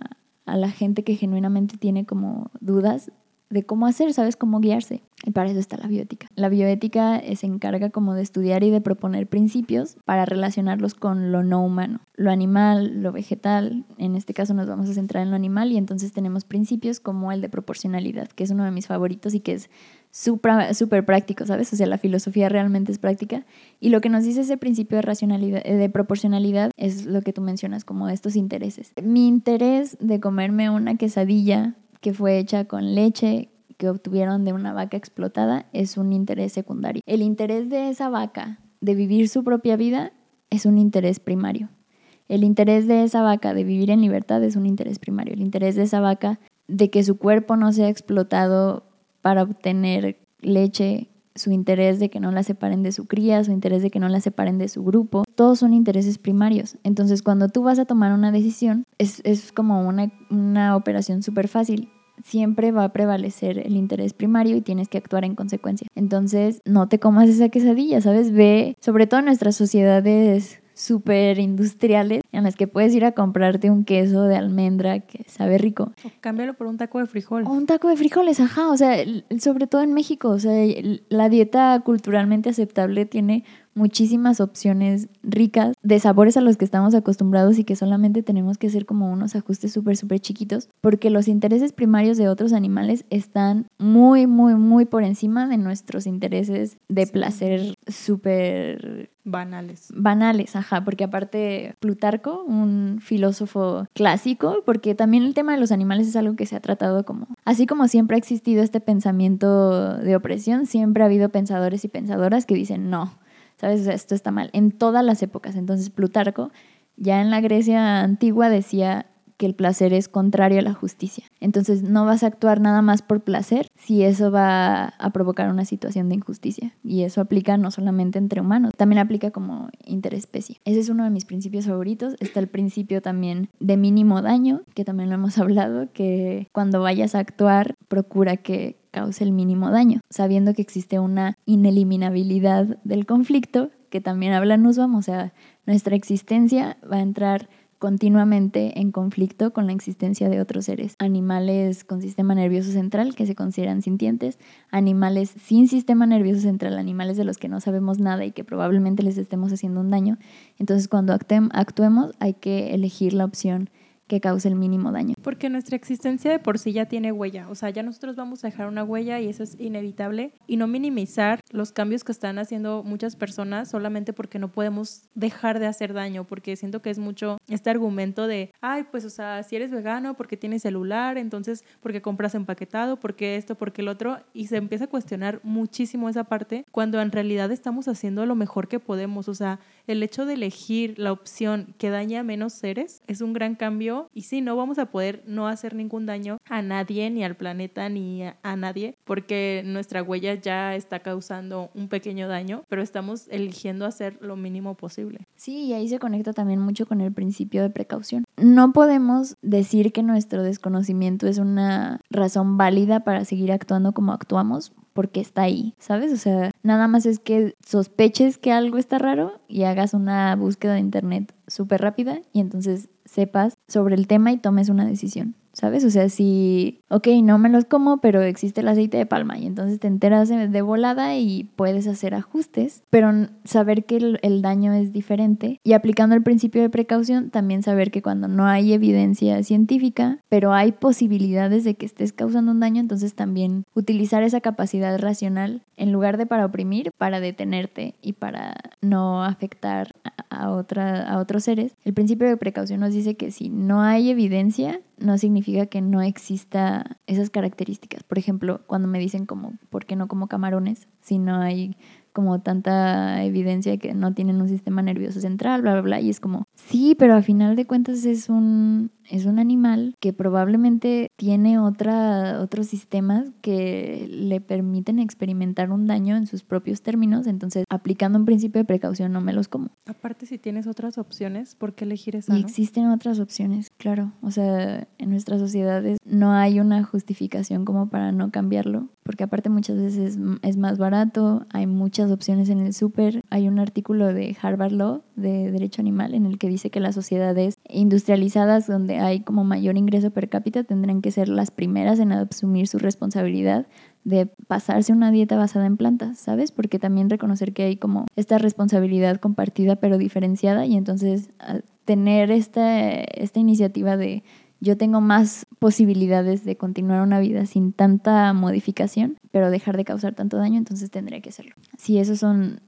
a la gente que genuinamente tiene como dudas de cómo hacer, sabes cómo guiarse. Y para eso está la bioética. La bioética se encarga como de estudiar y de proponer principios para relacionarlos con lo no humano, lo animal, lo vegetal. En este caso nos vamos a centrar en lo animal y entonces tenemos principios como el de proporcionalidad, que es uno de mis favoritos y que es súper práctico, ¿sabes? O sea, la filosofía realmente es práctica. Y lo que nos dice ese principio de racionalidad, de proporcionalidad, es lo que tú mencionas, como estos intereses. Mi interés de comerme una quesadilla que fue hecha con leche, que obtuvieron de una vaca explotada es un interés secundario. El interés de esa vaca de vivir su propia vida es un interés primario. El interés de esa vaca de vivir en libertad es un interés primario. El interés de esa vaca de que su cuerpo no sea explotado para obtener leche, su interés de que no la separen de su cría, su interés de que no la separen de su grupo, todos son intereses primarios. Entonces, cuando tú vas a tomar una decisión, es, es como una, una operación súper fácil siempre va a prevalecer el interés primario y tienes que actuar en consecuencia. Entonces, no te comas esa quesadilla, ¿sabes? Ve, sobre todo en nuestras sociedades súper industriales en las que puedes ir a comprarte un queso de almendra que sabe rico. O cámbialo por un taco de frijol. O un taco de frijoles, ajá. O sea, sobre todo en México, o sea, la dieta culturalmente aceptable tiene muchísimas opciones ricas de sabores a los que estamos acostumbrados y que solamente tenemos que hacer como unos ajustes súper, súper chiquitos, porque los intereses primarios de otros animales están muy, muy, muy por encima de nuestros intereses de placer súper Banales. Banales, ajá, porque aparte Plutarco, un filósofo clásico, porque también el tema de los animales es algo que se ha tratado como, así como siempre ha existido este pensamiento de opresión, siempre ha habido pensadores y pensadoras que dicen no, ¿sabes? esto está mal, en todas las épocas. Entonces Plutarco, ya en la Grecia antigua, decía que el placer es contrario a la justicia. Entonces no vas a actuar nada más por placer si eso va a provocar una situación de injusticia. Y eso aplica no solamente entre humanos, también aplica como interespecie. Ese es uno de mis principios favoritos. Está el principio también de mínimo daño, que también lo hemos hablado, que cuando vayas a actuar procura que cause el mínimo daño, sabiendo que existe una ineliminabilidad del conflicto, que también habla Nussbaum, o sea, nuestra existencia va a entrar continuamente en conflicto con la existencia de otros seres. Animales con sistema nervioso central que se consideran sintientes, animales sin sistema nervioso central, animales de los que no sabemos nada y que probablemente les estemos haciendo un daño. Entonces cuando actuemos hay que elegir la opción que cause el mínimo daño. Porque nuestra existencia de por sí ya tiene huella, o sea, ya nosotros vamos a dejar una huella y eso es inevitable. Y no minimizar los cambios que están haciendo muchas personas solamente porque no podemos dejar de hacer daño, porque siento que es mucho este argumento de, ay, pues, o sea, si eres vegano, porque tienes celular, entonces, porque compras empaquetado, porque esto, porque el otro, y se empieza a cuestionar muchísimo esa parte cuando en realidad estamos haciendo lo mejor que podemos, o sea, el hecho de elegir la opción que daña a menos seres es un gran cambio y sí, no vamos a poder no hacer ningún daño a nadie, ni al planeta, ni a, nadie, porque nuestra huella ya está causando un pequeño daño, pero estamos eligiendo hacer lo mínimo posible. Sí, y ahí se conecta también mucho con el principio de precaución. No podemos decir que nuestro desconocimiento es una razón válida para seguir actuando como actuamos, porque está ahí, ¿sabes? O sea, nada más es que sospeches que algo está raro y hagas una búsqueda de internet súper rápida y entonces sepas sobre el tema y tomes una decisión. ¿sabes? O sea, si, ok, no me los como, pero existe el aceite de palma y entonces te enteras de volada y puedes hacer ajustes, pero saber que el, daño es diferente y aplicando el principio de precaución, también saber que cuando no hay evidencia científica, pero hay posibilidades de que estés causando un daño, entonces también utilizar esa capacidad racional en lugar de para oprimir, para detenerte y para no afectar a, otra, a otros seres. El principio de precaución nos dice que si no hay evidencia, no significa que no exista esas características. Por ejemplo, cuando me dicen como, ¿por qué no como camarones? Si no hay como tanta evidencia de que no tienen un sistema nervioso central, bla, bla, bla. Y es como, sí, pero a final de cuentas es un, es un animal que probablemente tiene otra, otros sistemas que le permiten experimentar un daño en sus propios términos. Entonces, aplicando un principio de precaución, no me los como. Aparte, si tienes otras opciones, ¿por qué elegir esa? Y existen otras opciones, claro. O sea, en nuestras sociedades no hay una justificación como para no cambiarlo, porque aparte muchas veces es más barato, hay muchas opciones en el súper. Hay un artículo de Harvard Law de Derecho Animal en el que dice que las sociedades industrializadas donde hay como mayor ingreso per cápita tendrán que ser las primeras en asumir su responsabilidad de pasarse una dieta basada en plantas, ¿sabes? Porque también reconocer que hay como esta responsabilidad compartida pero diferenciada y entonces ah, tener esta, esta iniciativa de yo tengo más posibilidades de continuar una vida sin tanta modificación, pero dejar de causar tanto daño, entonces tendría que hacerlo. Sí, esos son,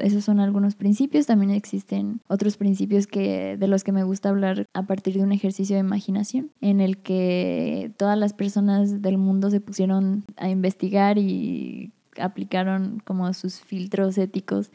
esos son algunos principios. También existen otros principios que, de los que me gusta hablar a partir de un ejercicio de imaginación, en el que todas las personas del mundo se pusieron a investigar y aplicaron como sus filtros éticos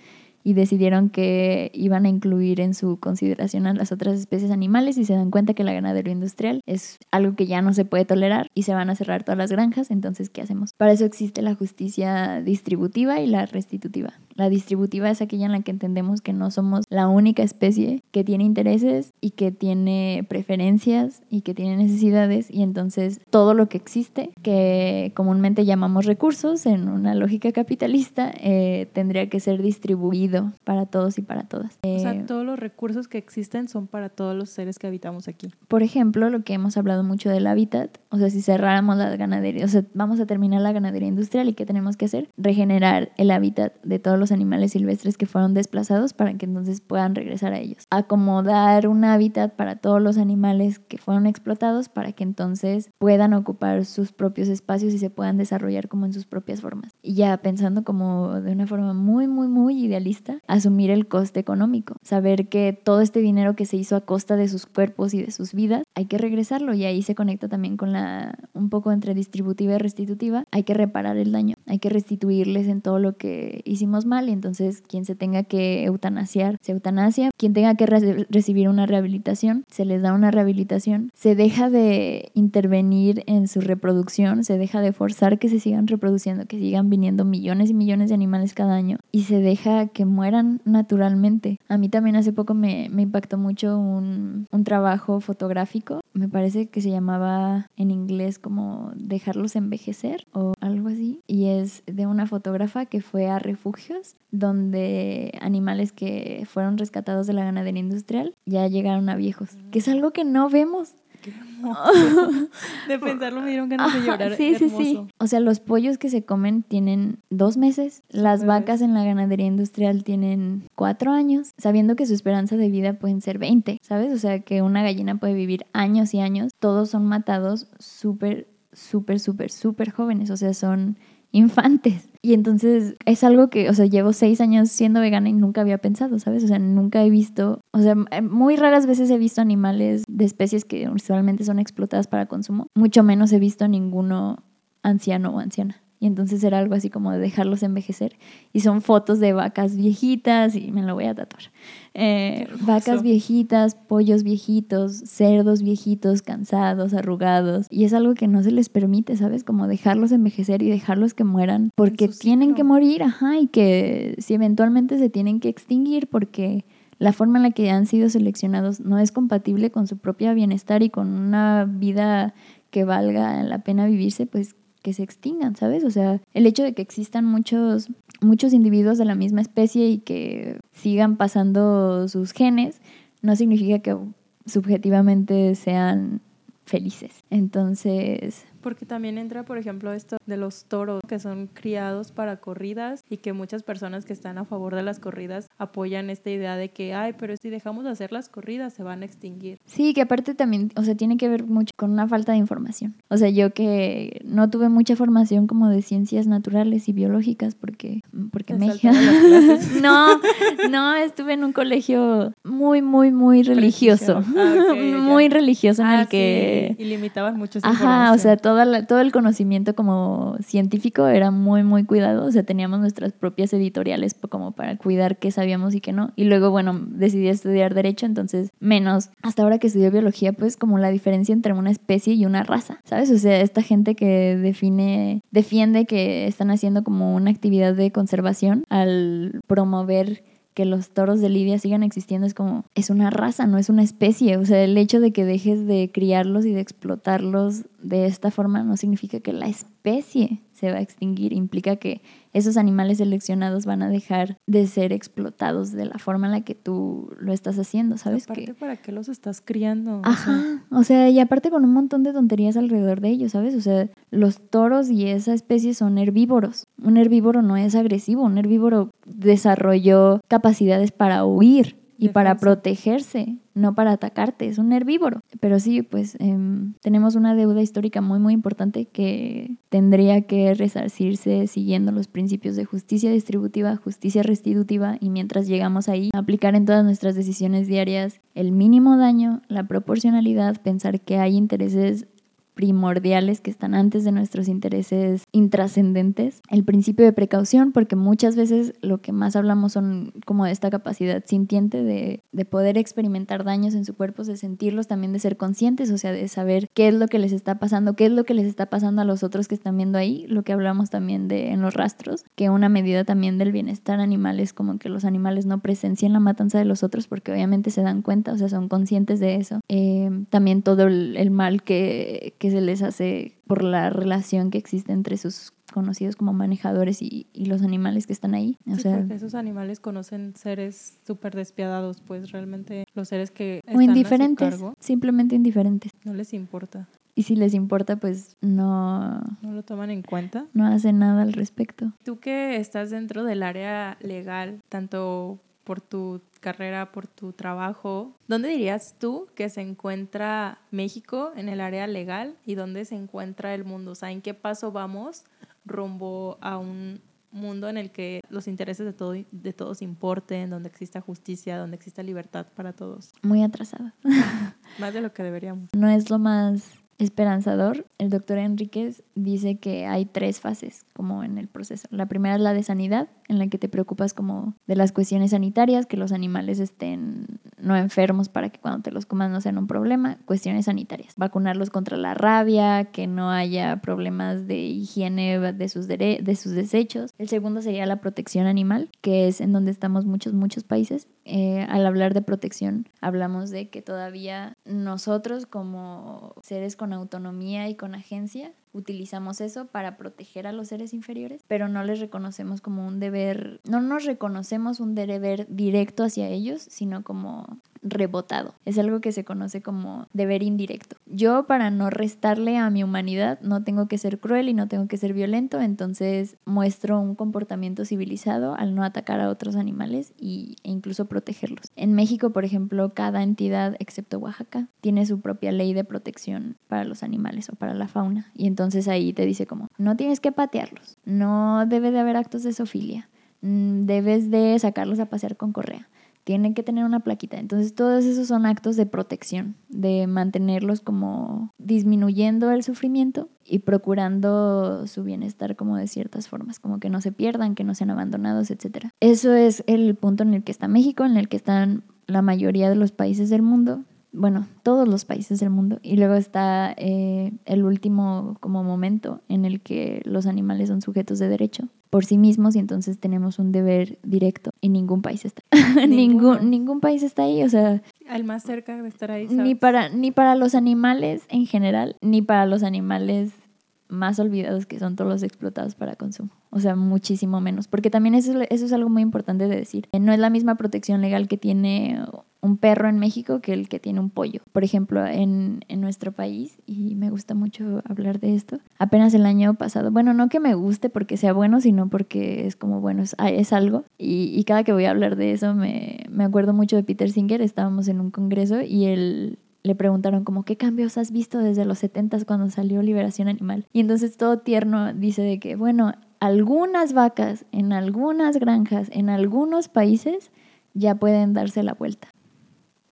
y decidieron que iban a incluir en su consideración a las otras especies animales y se dan cuenta que la ganadería industrial es algo que ya no se puede tolerar y se van a cerrar todas las granjas, entonces ¿qué hacemos? Para eso existe la justicia distributiva y la restitutiva. La distributiva es aquella en la que entendemos que no somos la única especie que tiene intereses y que tiene preferencias y que tiene necesidades y entonces todo lo que existe, que comúnmente llamamos recursos en una lógica capitalista, eh, tendría que ser distribuido para todos y para todas. o sea, Eh, todos los recursos que existen son para todos los seres que habitamos aquí. por ejemplo, lo que hemos hablado mucho del hábitat, o sea, si cerráramos la ganadería, o sea, vamos a terminar la ganadería industrial y ¿qué tenemos que hacer? Regenerar el hábitat de todos los animales silvestres que fueron desplazados para que entonces puedan regresar a ellos. Acomodar un hábitat para todos los animales que fueron explotados para que entonces puedan ocupar sus propios espacios y se puedan desarrollar como en sus propias formas. Y ya pensando como de una forma muy, muy, muy idealista, asumir el coste económico, saber que todo este dinero que se hizo a costa de sus cuerpos y de sus vidas, hay que regresarlo. Y ahí se conecta también con la, un poco entre distributiva y restitutiva, hay que reparar el daño, hay que restituirles en todo lo que hicimos mal. Y entonces quien se tenga que eutanasiar, se eutanasia, quien tenga que re- recibir una rehabilitación, se les da una rehabilitación, se deja de intervenir en su reproducción, se deja de forzar que se sigan reproduciendo, que sigan viniendo millones y millones de animales cada año. Y se deja que mueran naturalmente. A mí también hace poco me, me impactó mucho un, un trabajo fotográfico, me parece que se llamaba en inglés como dejarlos envejecer o algo así, y es de una fotógrafa que fue a refugios donde animales que fueron rescatados de la ganadería industrial ya llegaron a viejos, que es algo que no vemos. De pensarlo me dieron ganas de llorar. sí, sí, hermoso. sí. O sea, los pollos que se comen tienen dos meses. Las vacas en la ganadería industrial tienen cuatro años, sabiendo que su esperanza de vida pueden ser 20, ¿sabes? O sea, que una gallina puede vivir años y años. Todos son matados súper, súper, súper, súper jóvenes. O sea, son infantes. Y entonces es algo que, o sea, llevo seis años siendo vegana y nunca había pensado, ¿sabes? O sea, nunca he visto, o sea, muy raras veces he visto animales de especies que usualmente son explotadas para consumo. Mucho menos he visto ninguno anciano o anciana. Y entonces era algo así como de dejarlos envejecer. Y son fotos de vacas viejitas, y me lo voy a tatuar. Eh, vacas viejitas, pollos viejitos, cerdos viejitos, cansados, arrugados. Y es algo que no se les permite, ¿sabes? Como dejarlos envejecer y dejarlos que mueran porque tienen que morir, ajá, y que si eventualmente se tienen que extinguir porque la forma en la que han sido seleccionados no es compatible con su propio bienestar y con una vida que valga la pena vivirse, pues que se extingan, ¿sabes? O sea, el hecho de que existan muchos, muchos individuos de la misma especie y que sigan pasando sus genes, no significa que subjetivamente sean felices. Entonces, Porque también entra, por ejemplo, esto de los toros que son criados para corridas y que muchas personas que están a favor de las corridas apoyan esta idea de que, ay, pero si dejamos de hacer las corridas se van a extinguir. Sí, que aparte también, o sea, tiene que ver mucho con una falta de información. O sea, yo que no tuve mucha formación como de ciencias naturales y biológicas porque, porque me... no, no, estuve en un colegio muy, muy, muy religioso. Ah, muy religioso en Ah, el que... sí, y limitaban mucho esa Ajá, o sea, todo el conocimiento como científico era muy, muy cuidado. O sea, teníamos nuestras propias editoriales como para cuidar qué sabíamos y qué no. Y luego, bueno, decidí estudiar Derecho, entonces menos. Hasta ahora que estudié Biología, pues como la diferencia entre una especie y una raza, ¿sabes? O sea, esta gente que define, defiende que están haciendo como una actividad de conservación al promover que los toros de Lidia sigan existiendo es como, es una raza, no es una especie. O sea, el hecho de que dejes de criarlos y de explotarlos de esta forma no significa que la especie se va a extinguir, implica que esos animales seleccionados van a dejar de ser explotados de la forma en la que tú lo estás haciendo, ¿sabes? Aparte, que... ¿para qué los estás criando? O sea, Ajá, o sea, y aparte con un montón de tonterías alrededor de ellos, ¿sabes? O sea, los toros y esa especie son herbívoros. Un herbívoro no es agresivo, un herbívoro desarrolló capacidades para huir y para protegerse, no para atacarte, es un herbívoro. Pero sí, pues em, tenemos una deuda histórica muy, muy importante que tendría que resarcirse siguiendo los principios de justicia distributiva, justicia restitutiva y mientras llegamos ahí, aplicar en todas nuestras decisiones diarias el mínimo daño, la proporcionalidad, pensar que hay intereses primordiales que están antes de nuestros intereses intrascendentes. El principio de precaución, porque muchas veces lo que más hablamos son como de esta capacidad sintiente de, de poder experimentar daños en su cuerpo, de sentirlos, también de ser conscientes, o sea, de saber qué es lo que les está pasando, qué es lo que les está pasando a los otros que están viendo ahí, lo que hablamos también de en los rastros, que una medida también del bienestar animal es como que los animales no presencien la matanza de los otros porque obviamente se dan cuenta, o sea, son conscientes de eso. Eh, también todo el, el mal que, que se les hace por la relación que existe entre sus conocidos como manejadores y, y los animales que están ahí. O sí, sea, porque esos animales conocen seres súper despiadados, pues realmente los seres que o están a su indiferentes, cargo simplemente indiferentes. no les importa, Y si les importa, pues no, no lo toman en cuenta. no hacen nada al respecto. Tú que estás dentro del área legal, tanto por tu carrera, por tu trabajo, ¿dónde dirías tú que se encuentra México en el área legal y dónde se encuentra el mundo? O sea, ¿en qué paso vamos rumbo a un mundo en el que los intereses de, todo, de todos importen, donde exista justicia, donde exista libertad para todos? Muy atrasada. Más de lo que deberíamos. No es lo más esperanzador. El doctor Enríquez dice que hay tres fases como en el proceso. La primera es la de sanidad, en la que te preocupas como de las cuestiones sanitarias, que los animales estén no enfermos para que cuando te los comas no sean un problema. Cuestiones sanitarias. Vacunarlos contra la rabia, que no haya problemas de higiene de sus, de sus desechos. El segundo sería la protección animal, que es en donde estamos muchos, muchos países. Eh, al hablar de protección, hablamos de que todavía nosotros como seres con autonomía y con agencia utilizamos eso para proteger a los seres inferiores, pero no les reconocemos como un deber, no nos reconocemos un deber directo hacia ellos, sino como rebotado. Es algo que se conoce como deber indirecto. Yo para no restarle a mi humanidad no tengo que ser cruel y no tengo que ser violento, entonces muestro un comportamiento civilizado al no atacar a otros animales y, e incluso protegerlos. En México, por ejemplo, cada entidad, excepto Oaxaca, tiene su propia ley de protección para los animales o para la fauna. Y entonces ahí te dice como, no tienes que patearlos, no debe de haber actos de zoofilia, mm, debes de sacarlos a pasear con correa tienen que tener una plaquita. Entonces, todos esos son actos de protección, de mantenerlos como disminuyendo el sufrimiento y procurando su bienestar como de ciertas formas, como que no se pierdan, que no sean abandonados, etc. Eso es el punto en el que está México, en el que están la mayoría de los países del mundo. Bueno, todos los países del mundo. Y luego está eh, el último como momento en el que los animales son sujetos de derecho por sí mismos y entonces tenemos un deber directo y ningún país está. Ningún, ningún país está ahí, o sea, Al más cerca de estar ahí, ni para, ni para los animales en general, ni para los animales más olvidados que son todos los explotados para consumo. O sea, muchísimo menos. Porque también eso, es- eso es algo muy importante de decir. No es la misma protección legal que tiene un perro en México que el que tiene un pollo. Por ejemplo, en, en nuestro país, y me gusta mucho hablar de esto, apenas el año pasado, bueno, no que me guste porque sea bueno, sino porque es como, bueno, es, es algo. Y, y cada que voy a hablar de eso me, me acuerdo mucho de Peter Singer. Estábamos en un congreso y él le preguntaron como qué cambios has visto desde los 70 cuando salió Liberación Animal. Y entonces todo tierno dice de que, bueno, algunas vacas en algunas granjas, en algunos países, ya pueden darse la vuelta.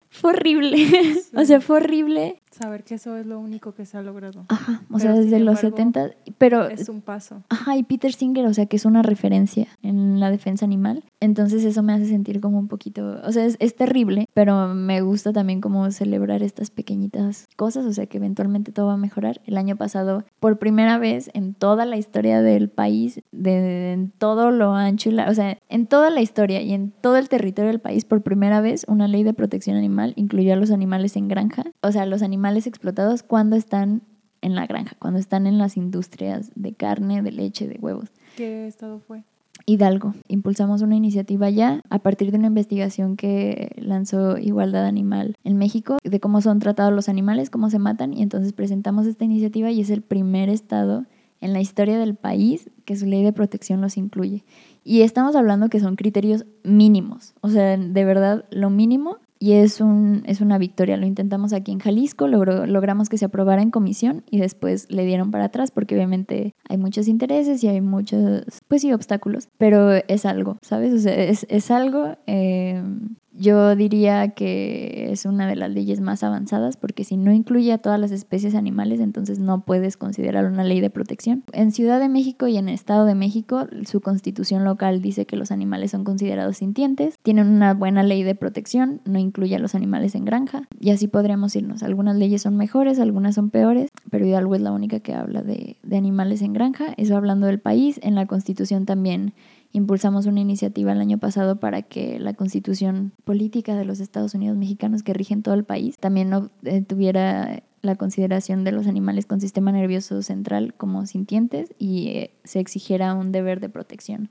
Fue horrible. o sea, fue horrible. Saber que eso es lo único que se ha logrado. Ajá, o Pero, sea, desde los embargo, 70, pero Es un paso. Ajá, y Peter Singer, o sea, que es una referencia en la defensa animal. Entonces eso me hace sentir como un poquito, o sea, es, es terrible, pero me gusta también como celebrar estas pequeñitas cosas, o sea, que eventualmente todo va a mejorar. El año pasado, por primera vez en toda la historia del país, de, en todo lo ancho, y la- o sea, en toda la historia y en todo el territorio del país, por primera vez, una ley de protección animal incluyó a los animales en granja, o sea, los animales explotados cuando están en la granja, cuando están en las industrias de carne, de leche, de huevos. ¿Qué estado fue? Hidalgo. Impulsamos una iniciativa ya a partir de una investigación que lanzó Igualdad Animal en México de cómo son tratados los animales, cómo se matan y entonces presentamos esta iniciativa y es el primer estado en la historia del país que su ley de protección los incluye. Y estamos hablando que son criterios mínimos, o sea, de verdad lo mínimo y es, un, es una victoria. Lo intentamos aquí en Jalisco, logramos que se aprobara en comisión y después le dieron para atrás porque obviamente hay muchos intereses y hay muchos, pues sí, obstáculos, pero es algo, ¿sabes? O sea, es, es algo eh, yo diría que es una de las leyes más avanzadas porque si no incluye a todas las especies animales, entonces no puedes considerar una ley de protección. En Ciudad de México y en Estado de México, su constitución local dice que los animales son considerados sintientes, tienen una buena ley de protección, no incluye a los animales en granja y así podríamos irnos. Algunas leyes son mejores, algunas son peores, pero Hidalgo es la única que habla de, de animales en granja. Eso hablando del país, en la constitución también impulsamos una iniciativa el año pasado para que la constitución política de los Estados Unidos mexicanos que rigen todo el país también no eh, tuviera la consideración de los animales con sistema nervioso central como sintientes y eh, se exigiera un deber de protección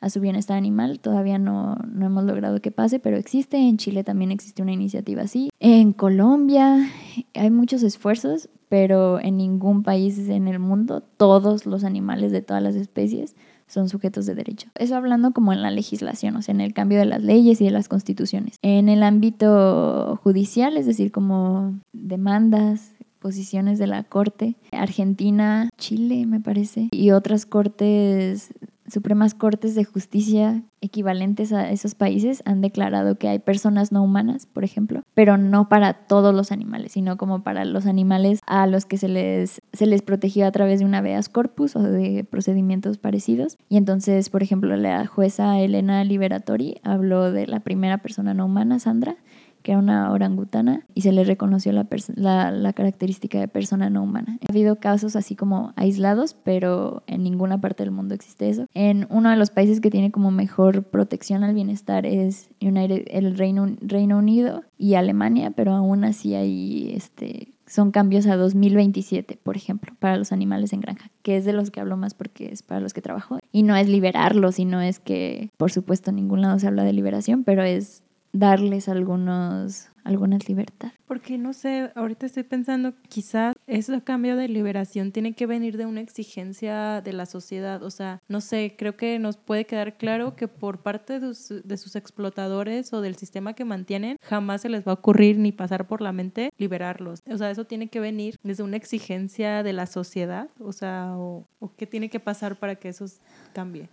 a su bienestar animal. Todavía no, no hemos logrado que pase, pero existe. En Chile también existe una iniciativa así. En Colombia hay muchos esfuerzos, pero en ningún país en el mundo todos los animales de todas las especies son sujetos de derecho. Eso hablando como en la legislación, o sea, en el cambio de las leyes y de las constituciones. En el ámbito judicial, es decir, como demandas, posiciones de la Corte, Argentina, Chile, me parece, y otras cortes Supremas Cortes de Justicia equivalentes a esos países han declarado que hay personas no humanas, por ejemplo, pero no para todos los animales, sino como para los animales a los que se les, se les protegió a través de un habeas corpus o de procedimientos parecidos. Y entonces, por ejemplo, la jueza Elena Liberatori habló de la primera persona no humana, Sandra, que era una orangutana, y se le reconoció la, la, característica de persona no humana. Ha habido casos así como aislados, pero en ninguna parte del mundo existe eso. En uno de los países que tiene como mejor protección al bienestar es el Reino, Reino Unido y Alemania, pero aún así hay este, son cambios a 2027, por ejemplo, para los animales en granja, que es de los que hablo más porque es para los que trabajo. Y no es liberarlos, y no es que, por supuesto, en ningún lado se habla de liberación, pero es darles algunos, algunas libertades. Porque no sé, ahorita estoy pensando, quizás ese cambio de liberación tiene que venir de una exigencia de la sociedad. O sea, no sé, creo que nos puede quedar claro que por parte de, sus explotadores o del sistema que mantienen, jamás se les va a ocurrir ni pasar por la mente liberarlos. O sea, eso tiene que venir desde una exigencia de la sociedad. O sea, o qué tiene que pasar para que eso cambie.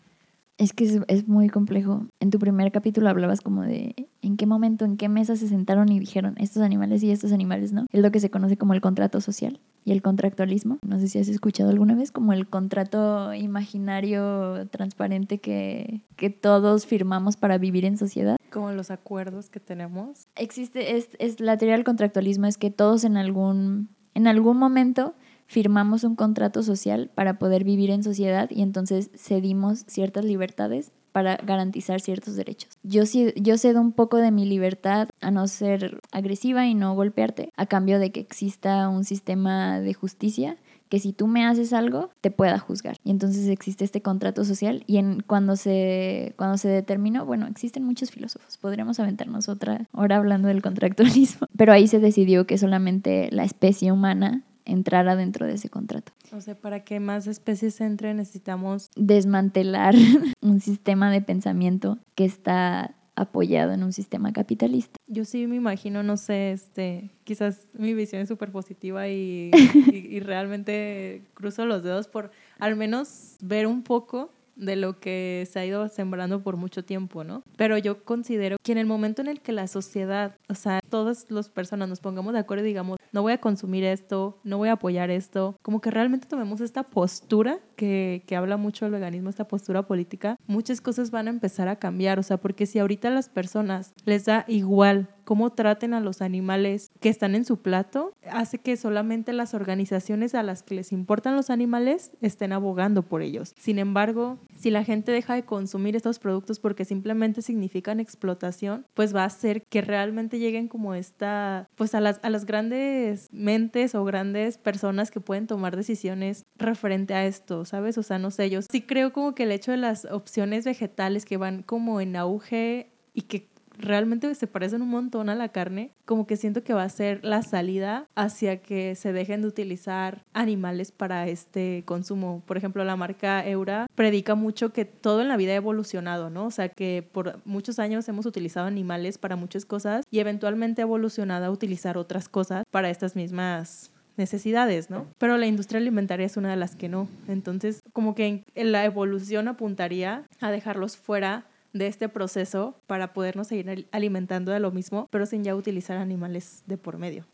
Es que es, muy complejo. En tu primer capítulo hablabas como de en qué momento, en qué mesa se sentaron y dijeron estos animales y estos animales, ¿no? Es lo que se conoce como el contrato social y el contractualismo. No sé si has escuchado alguna vez como el contrato imaginario transparente que, que todos firmamos para vivir en sociedad. Como los acuerdos que tenemos. Existe, es, es la teoría del contractualismo es que todos en algún, en algún momento firmamos un contrato social para poder vivir en sociedad y entonces cedimos ciertas libertades para garantizar ciertos derechos. Yo, cedo un poco de mi libertad a no ser agresiva y no golpearte a cambio de que exista un sistema de justicia que si tú me haces algo te pueda juzgar. Y entonces existe este contrato social y cuando se determinó, bueno, existen muchos filósofos, podríamos aventarnos otra hora hablando del contractualismo, pero ahí se decidió que solamente la especie humana entrara dentro de ese contrato. O sea, para que más especies entren necesitamos desmantelar un sistema de pensamiento que está apoyado en un sistema capitalista. Yo sí me imagino, no sé, este, quizás mi visión es súper positiva y, y realmente cruzo los dedos por al menos ver un poco de lo que se ha ido sembrando por mucho tiempo, ¿no? Pero yo considero que en el momento en el que la sociedad, o sea, todas las personas nos pongamos de acuerdo y digamos, no voy a consumir esto, no voy a apoyar esto, como que realmente tomemos esta postura que, que habla mucho el veganismo, esta postura política, muchas cosas van a empezar a cambiar, o sea, porque si ahorita a las personas les da igual cómo traten a los animales que están en su plato hace que solamente las organizaciones a las que les importan los animales estén abogando por ellos. Sin embargo, si la gente deja de consumir estos productos porque simplemente significan explotación, pues va a hacer que realmente lleguen como esta, pues a las, a las grandes mentes o grandes personas que pueden tomar decisiones referente a esto, ¿sabes? O sea, no sé, yo sí creo como que el hecho de las opciones vegetales que van como en auge y que realmente se parecen un montón a la carne, como que siento que va a ser la salida hacia que se dejen de utilizar animales para este consumo. Por ejemplo, la marca Eura predica mucho que todo en la vida ha evolucionado, ¿no? O sea, que por muchos años hemos utilizado animales para muchas cosas y eventualmente ha evolucionado a utilizar otras cosas para estas mismas necesidades, ¿no? Pero la industria alimentaria es una de las que no. Entonces, como que la evolución apuntaría a dejarlos fuera de este proceso para podernos seguir alimentando de lo mismo, pero sin ya utilizar animales de por medio.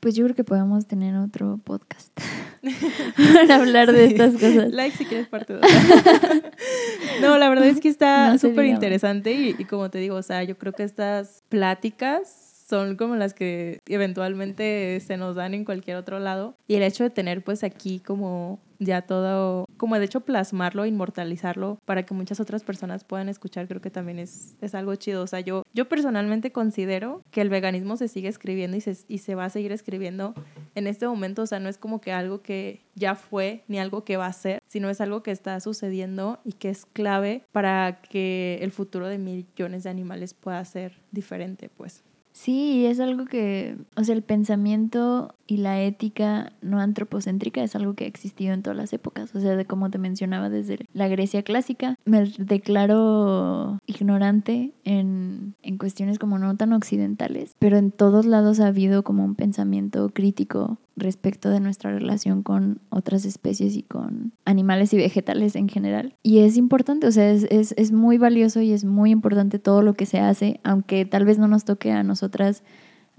Pues yo creo que podemos tener otro podcast para hablar de estas cosas. Like si quieres parte dos. no, la verdad es que está súper interesante y, y como te digo, o sea, yo creo que estas pláticas son como las que eventualmente se nos dan en cualquier otro lado. Y el hecho de tener pues aquí como ya todo, como de hecho plasmarlo, inmortalizarlo para que muchas otras personas puedan escuchar, creo que también es, es algo chido. O sea, yo, yo personalmente considero que el veganismo se sigue escribiendo y se, y se va a seguir escribiendo en este momento. O sea, no es como que algo que ya fue ni algo que va a ser, sino es algo que está sucediendo y que es clave para que el futuro de millones de animales pueda ser diferente, pues. Sí, es algo que, o sea, el pensamiento y la ética no antropocéntrica es algo que ha existido en todas las épocas. O sea, de como te mencionaba desde la Grecia clásica, me declaro ignorante en, en cuestiones como no tan occidentales, pero en todos lados ha habido como un pensamiento crítico respecto de nuestra relación con otras especies y con animales y vegetales en general. Y es importante, o sea, es, es, es muy valioso y es muy importante todo lo que se hace, aunque tal vez no nos toque a nosotras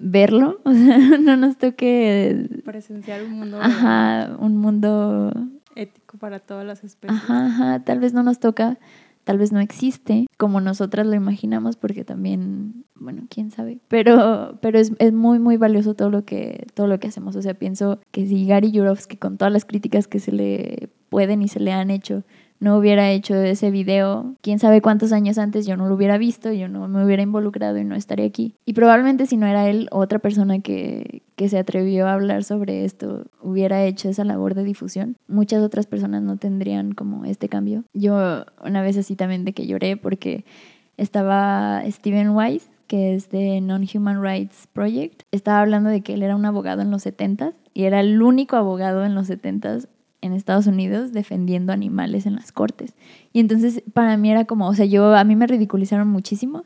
verlo, o sea, no nos toque presenciar un mundo ajá, un mundo ético para todas las especies. Ajá, ajá, tal vez no nos toca tal vez no existe como nosotras lo imaginamos porque también, bueno, quién sabe, pero, pero es, es, muy, muy valioso todo lo, que, todo lo que hacemos. O sea, pienso que si Gary Jurovsky con todas las críticas que se le pueden y se le han hecho no hubiera hecho ese video, quién sabe cuántos años antes yo no lo hubiera visto, yo no me hubiera involucrado y no estaría aquí. Y probablemente si no era él, otra persona que, que se atrevió a hablar sobre esto hubiera hecho esa labor de difusión, muchas otras personas no tendrían como este cambio. Yo una vez así también de que lloré porque estaba Steven Weiss, que es de Non-Human Rights Project, estaba hablando de que él era un abogado en los 70s y era el único abogado en los 70s en Estados Unidos defendiendo animales en las cortes. Y entonces para mí era como, o sea, yo a mí me ridiculizaron muchísimo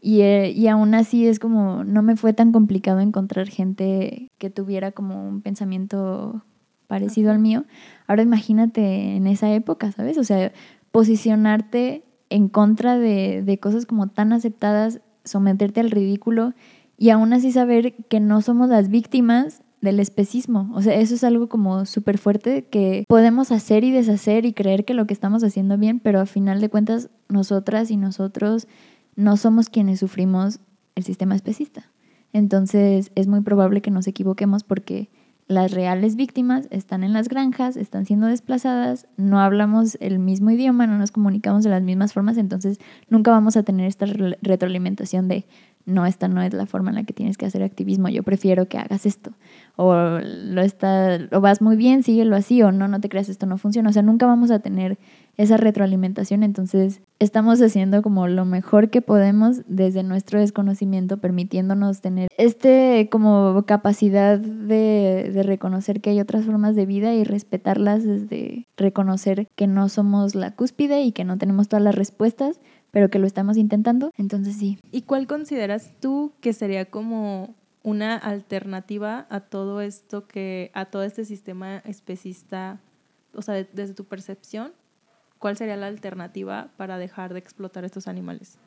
y, eh, y aún así es como, no me fue tan complicado encontrar gente que tuviera como un pensamiento parecido al mío. Ahora imagínate en esa época, ¿sabes? O sea, posicionarte en contra de, de cosas como tan aceptadas, someterte al ridículo y aún así saber que no somos las víctimas del especismo. O sea, eso es algo como súper fuerte que podemos hacer y deshacer y creer que lo que estamos haciendo bien, pero a final de cuentas nosotras y nosotros no somos quienes sufrimos el sistema especista. Entonces es muy probable que nos equivoquemos porque las reales víctimas están en las granjas, están siendo desplazadas, no hablamos el mismo idioma, no nos comunicamos de las mismas formas, entonces nunca vamos a tener esta retroalimentación de no, esta no es la forma en la que tienes que hacer activismo, yo prefiero que hagas esto. O lo, está, o vas muy bien, síguelo así, o no, no te creas, esto no funciona. O sea, nunca vamos a tener esa retroalimentación, entonces estamos haciendo como lo mejor que podemos desde nuestro desconocimiento, permitiéndonos tener este como capacidad de, de reconocer que hay otras formas de vida y respetarlas desde reconocer que no somos la cúspide y que no tenemos todas las respuestas, pero que lo estamos intentando. Entonces sí. ¿Y cuál consideras tú que sería como una alternativa a todo esto que, a todo este sistema especista, o sea, desde tu percepción, ¿cuál sería la alternativa para dejar de explotar estos animales?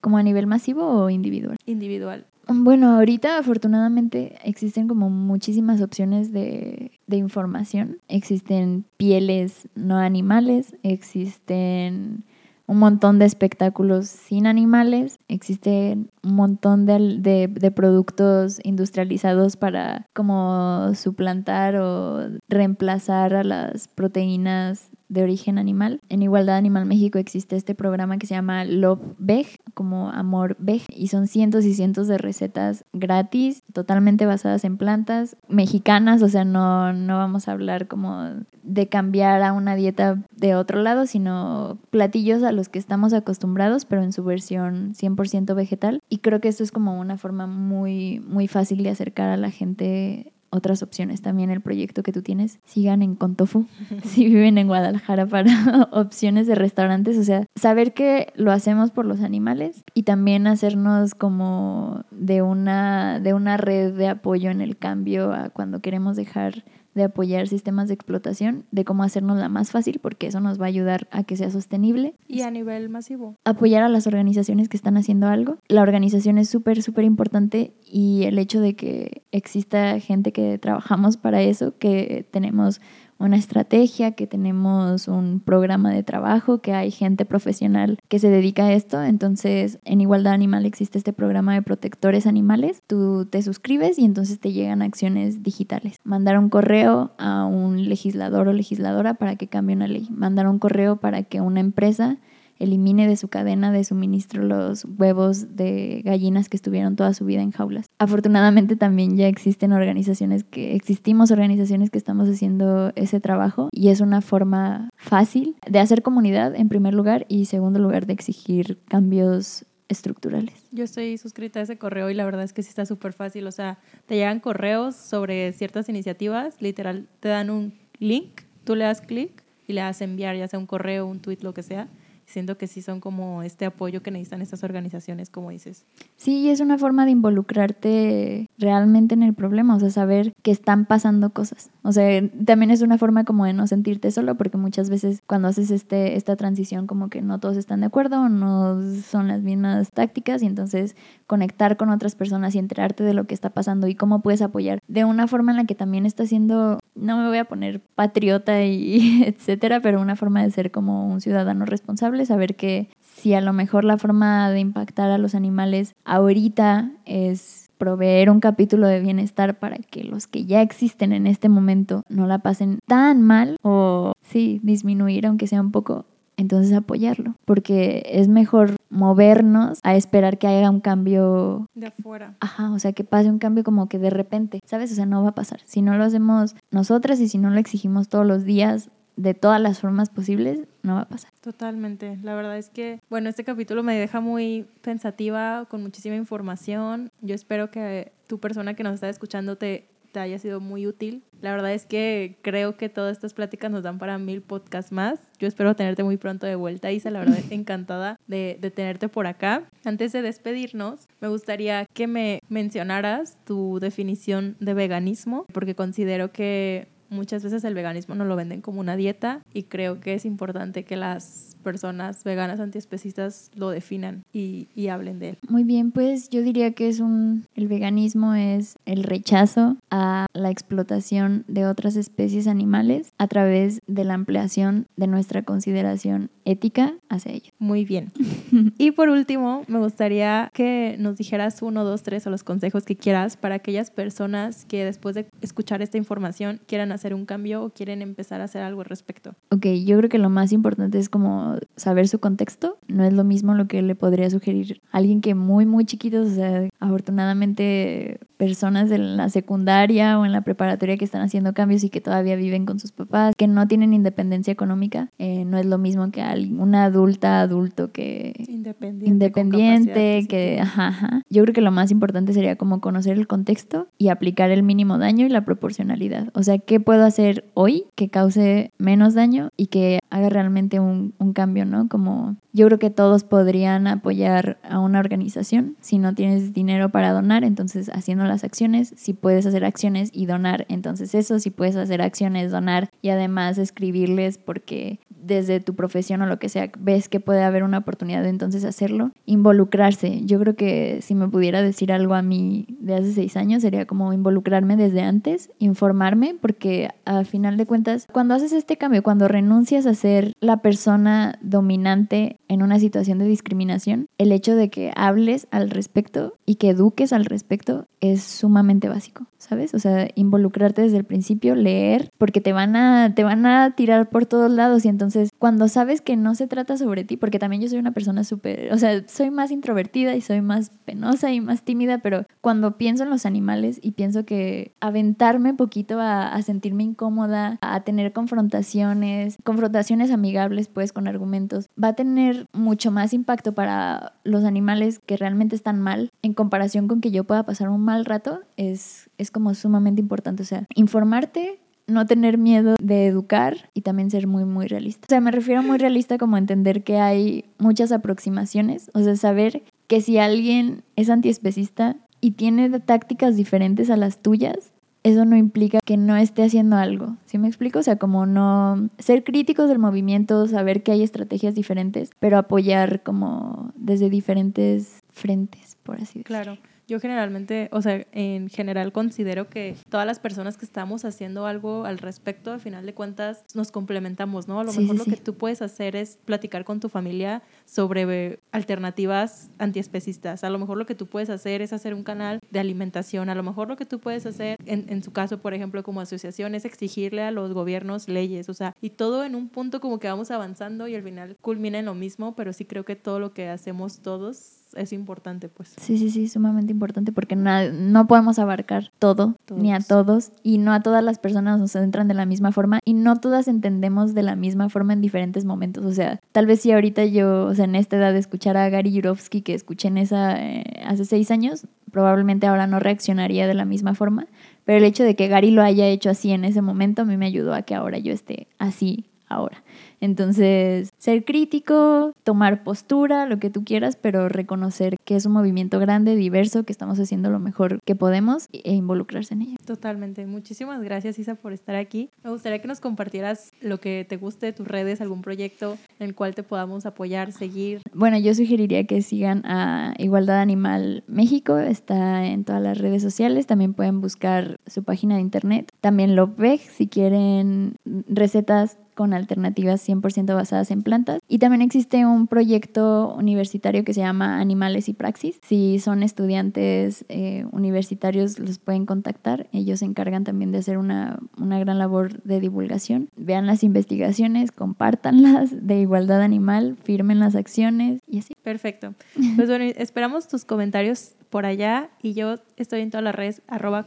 ¿Como a nivel masivo o individual? Individual. Bueno, ahorita afortunadamente existen como muchísimas opciones de, de información. Existen pieles no animales, existen un montón de espectáculos sin animales, existen un montón de, de, de, productos industrializados para como suplantar o reemplazar a las proteínas de origen animal. En Igualdad Animal México existe este programa que se llama Love Veg, como Amor Veg, y son cientos y cientos de recetas gratis, totalmente basadas en plantas mexicanas, o sea, no, no vamos a hablar como de cambiar a una dieta de otro lado, sino platillos a los que estamos acostumbrados, pero en su versión 100% vegetal. Y creo que esto es como una forma muy, muy fácil de acercar a la gente otras opciones. También el proyecto que tú tienes, sigan en Contofu, si viven en Guadalajara para opciones de restaurantes. O sea, saber que lo hacemos por los animales y también hacernos como de una, de una red de apoyo en el cambio a cuando queremos dejar de apoyar sistemas de explotación, de cómo hacernos la más fácil, porque eso nos va a ayudar a que sea sostenible. Y a nivel masivo. Apoyar a las organizaciones que están haciendo algo. La organización es súper, súper importante y el hecho de que exista gente que trabajamos para eso, que tenemos una estrategia, que tenemos un programa de trabajo, que hay gente profesional que se dedica a esto. Entonces, en Igualdad Animal existe este programa de protectores animales. Tú te suscribes y entonces te llegan acciones digitales. Mandar un correo a un legislador o legisladora para que cambie una ley. Mandar un correo para que una empresa elimine de su cadena de suministro los huevos de gallinas que estuvieron toda su vida en jaulas. Afortunadamente también ya existen organizaciones que existimos organizaciones que estamos haciendo ese trabajo y es una forma fácil de hacer comunidad en primer lugar y segundo lugar de exigir cambios estructurales. Yo estoy suscrita a ese correo y la verdad es que sí está súper fácil. O sea, te llegan correos sobre ciertas iniciativas, literal, te dan un link, tú le das clic y le das enviar ya sea un correo, un tweet, lo que sea siento que sí son como este apoyo que necesitan estas organizaciones, como dices. Sí, es una forma de involucrarte realmente en el problema, o sea, saber que están pasando cosas. O sea, también es una forma como de no sentirte solo, porque muchas veces cuando haces este, esta transición como que no todos están de acuerdo, no son las mismas tácticas y entonces conectar con otras personas y enterarte de lo que está pasando y cómo puedes apoyar de una forma en la que también está siendo, no me voy a poner patriota y etcétera, pero una forma de ser como un ciudadano responsable, saber que si a lo mejor la forma de impactar a los animales ahorita es proveer un capítulo de bienestar para que los que ya existen en este momento no la pasen tan mal o sí, disminuir aunque sea un poco entonces apoyarlo, porque es mejor movernos a esperar que haya un cambio de afuera. Ajá, o sea, que pase un cambio como que de repente, ¿sabes? O sea, no va a pasar. Si no lo hacemos nosotras y si no lo exigimos todos los días de todas las formas posibles, no va a pasar. Totalmente. La verdad es que, bueno, este capítulo me deja muy pensativa, con muchísima información. Yo espero que tu persona que nos está escuchando te te haya sido muy útil. La verdad es que creo que todas estas pláticas nos dan para mil podcasts más. Yo espero tenerte muy pronto de vuelta, Isa. La verdad, encantada de, de tenerte por acá. Antes de despedirnos, me gustaría que me mencionaras tu definición de veganismo, porque considero que muchas veces el veganismo no lo venden como una dieta y creo que es importante que las personas veganas antiespecistas lo definan y, y, hablen de él. Muy bien, pues yo diría que es un, el veganismo es el rechazo a la explotación de otras especies animales a través de la ampliación de nuestra consideración ética hacia ellos. Muy bien. y por último, me gustaría que nos dijeras uno, dos, tres o los consejos que quieras para aquellas personas que después de escuchar esta información quieran hacer un cambio o quieren empezar a hacer algo al respecto. Ok, yo creo que lo más importante es como saber su contexto. No es lo mismo lo que le podría sugerir alguien que muy, muy chiquitos, o sea, afortunadamente personas de la secundaria o en la preparatoria que están haciendo cambios y que todavía viven con sus papás, que no tienen independencia económica, eh, no es lo mismo que una adulta, adulto que independiente, independiente que, ajá, Yo creo que lo más importante sería como conocer el contexto y aplicar el mínimo daño y la proporcionalidad. O sea, ¿qué puedo hacer hoy que cause menos daño y que haga realmente un, un cambio, ¿no? Como yo creo que todos podrían apoyar a una organización. Si no tienes dinero para donar, entonces haciendo las acciones. Si puedes hacer acciones y donar, entonces eso. Si puedes hacer acciones, donar y además escribirles porque desde tu profesión o lo que sea, ves que puede haber una oportunidad de entonces hacerlo, involucrarse. Yo creo que si me pudiera decir algo a mí de hace seis años sería como involucrarme desde antes, informarme, porque a final de cuentas, cuando haces este cambio, cuando renuncias a ser la persona dominante en una situación de discriminación, el hecho de que hables al respecto y que eduques al respecto es sumamente básico, ¿sabes? O sea, involucrarte desde el principio, leer, porque te van a, te van a tirar por todos lados y entonces cuando sabes que no se trata sobre ti, porque también yo soy una persona súper, o sea, soy más introvertida y soy más penosa y más tímida, pero cuando pienso en los animales y pienso que aventarme poquito a, a sentirme incómoda, a tener confrontaciones, confrontaciones amigables pues con argumentos, va a tener mucho más impacto para los animales que realmente están mal en comparación con que yo pueda pasar un mal rato, es, es como sumamente importante. O sea, informarte, no tener miedo de educar y también ser muy, muy realista. O sea, me refiero a muy realista como entender que hay muchas aproximaciones, o sea, saber que si alguien es antiespecista y tiene tácticas diferentes a las tuyas, eso no implica que no esté haciendo algo. ¿Sí me explico? O sea, como no ser críticos del movimiento, saber que hay estrategias diferentes, pero apoyar como desde diferentes frentes, por así decirlo. Claro. Yo generalmente, o sea, en general considero que todas las personas que estamos haciendo algo al respecto, al final de cuentas, nos complementamos, ¿no? A lo Sí, mejor sí, lo sí. que tú puedes hacer es platicar con tu familia sobre alternativas antiespecistas. A lo mejor lo que tú puedes hacer es hacer un canal de alimentación. A lo mejor lo que tú puedes hacer, en, en su caso, por ejemplo, como asociación, es exigirle a los gobiernos leyes. O sea, y todo en un punto como que vamos avanzando y al final culmina en lo mismo, pero sí creo que todo lo que hacemos todos es importante, pues. Sí, sí, sí, sumamente importante porque na- no podemos abarcar todo, ni a todos, y no a todas las personas nos entran de la misma forma, y no todas entendemos de la misma forma en diferentes momentos. O sea, tal vez si ahorita yo, o sea, en esta edad escuchar a Gary Yurovsky que escuché en esa eh, hace seis años, probablemente ahora no reaccionaría de la misma forma, pero el hecho de que Gary lo haya hecho así en ese momento a mí me ayudó a que ahora yo esté así ahora. Entonces, ser crítico, tomar postura, lo que tú quieras, pero reconocer que es un movimiento grande, diverso, que estamos haciendo lo mejor que podemos e involucrarse en ello. Totalmente. Muchísimas gracias, Isa, por estar aquí. Me gustaría que nos compartieras lo que te guste de tus redes, algún proyecto en el cual te podamos apoyar, seguir. Bueno, yo sugeriría que sigan a Igualdad Animal México, está en todas las redes sociales, también pueden buscar su página de internet, también Lopveg si quieren recetas con alternativas 100% basadas en plantas. Y también existe un proyecto universitario que se llama Animales y Praxis. Si son estudiantes eh, universitarios, los pueden contactar. Ellos se encargan también de hacer una, una gran labor de divulgación. Vean las investigaciones, compártanlas de igualdad animal, firmen las acciones y así. Perfecto. Pues bueno, esperamos tus comentarios por allá y yo estoy en todas las redes arroba.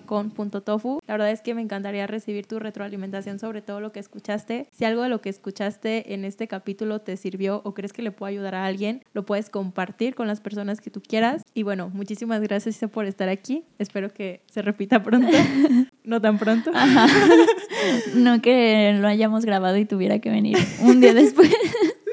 La verdad es que me encantaría recibir tu retroalimentación sobre todo lo que escuchaste. Si algo de lo que escuchaste en este capítulo te sirvió o crees que le puede ayudar a alguien, lo puedes compartir con las personas que tú quieras. Y bueno, muchísimas gracias Isa, por estar aquí. Espero que se repita pronto. no tan pronto. Ajá. No que lo hayamos grabado y tuviera que venir un día después.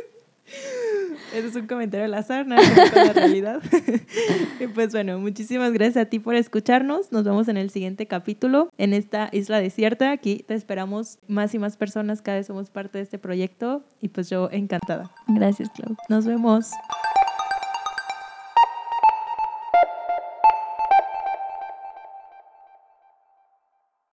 Ese es un comentario al azar, nada que ver con la realidad. y pues bueno, muchísimas gracias a ti por escucharnos. Nos vemos en el siguiente capítulo en esta isla desierta. Aquí te esperamos más y más personas. Cada vez somos parte de este proyecto y pues yo encantada. Gracias, Clau. Nos vemos.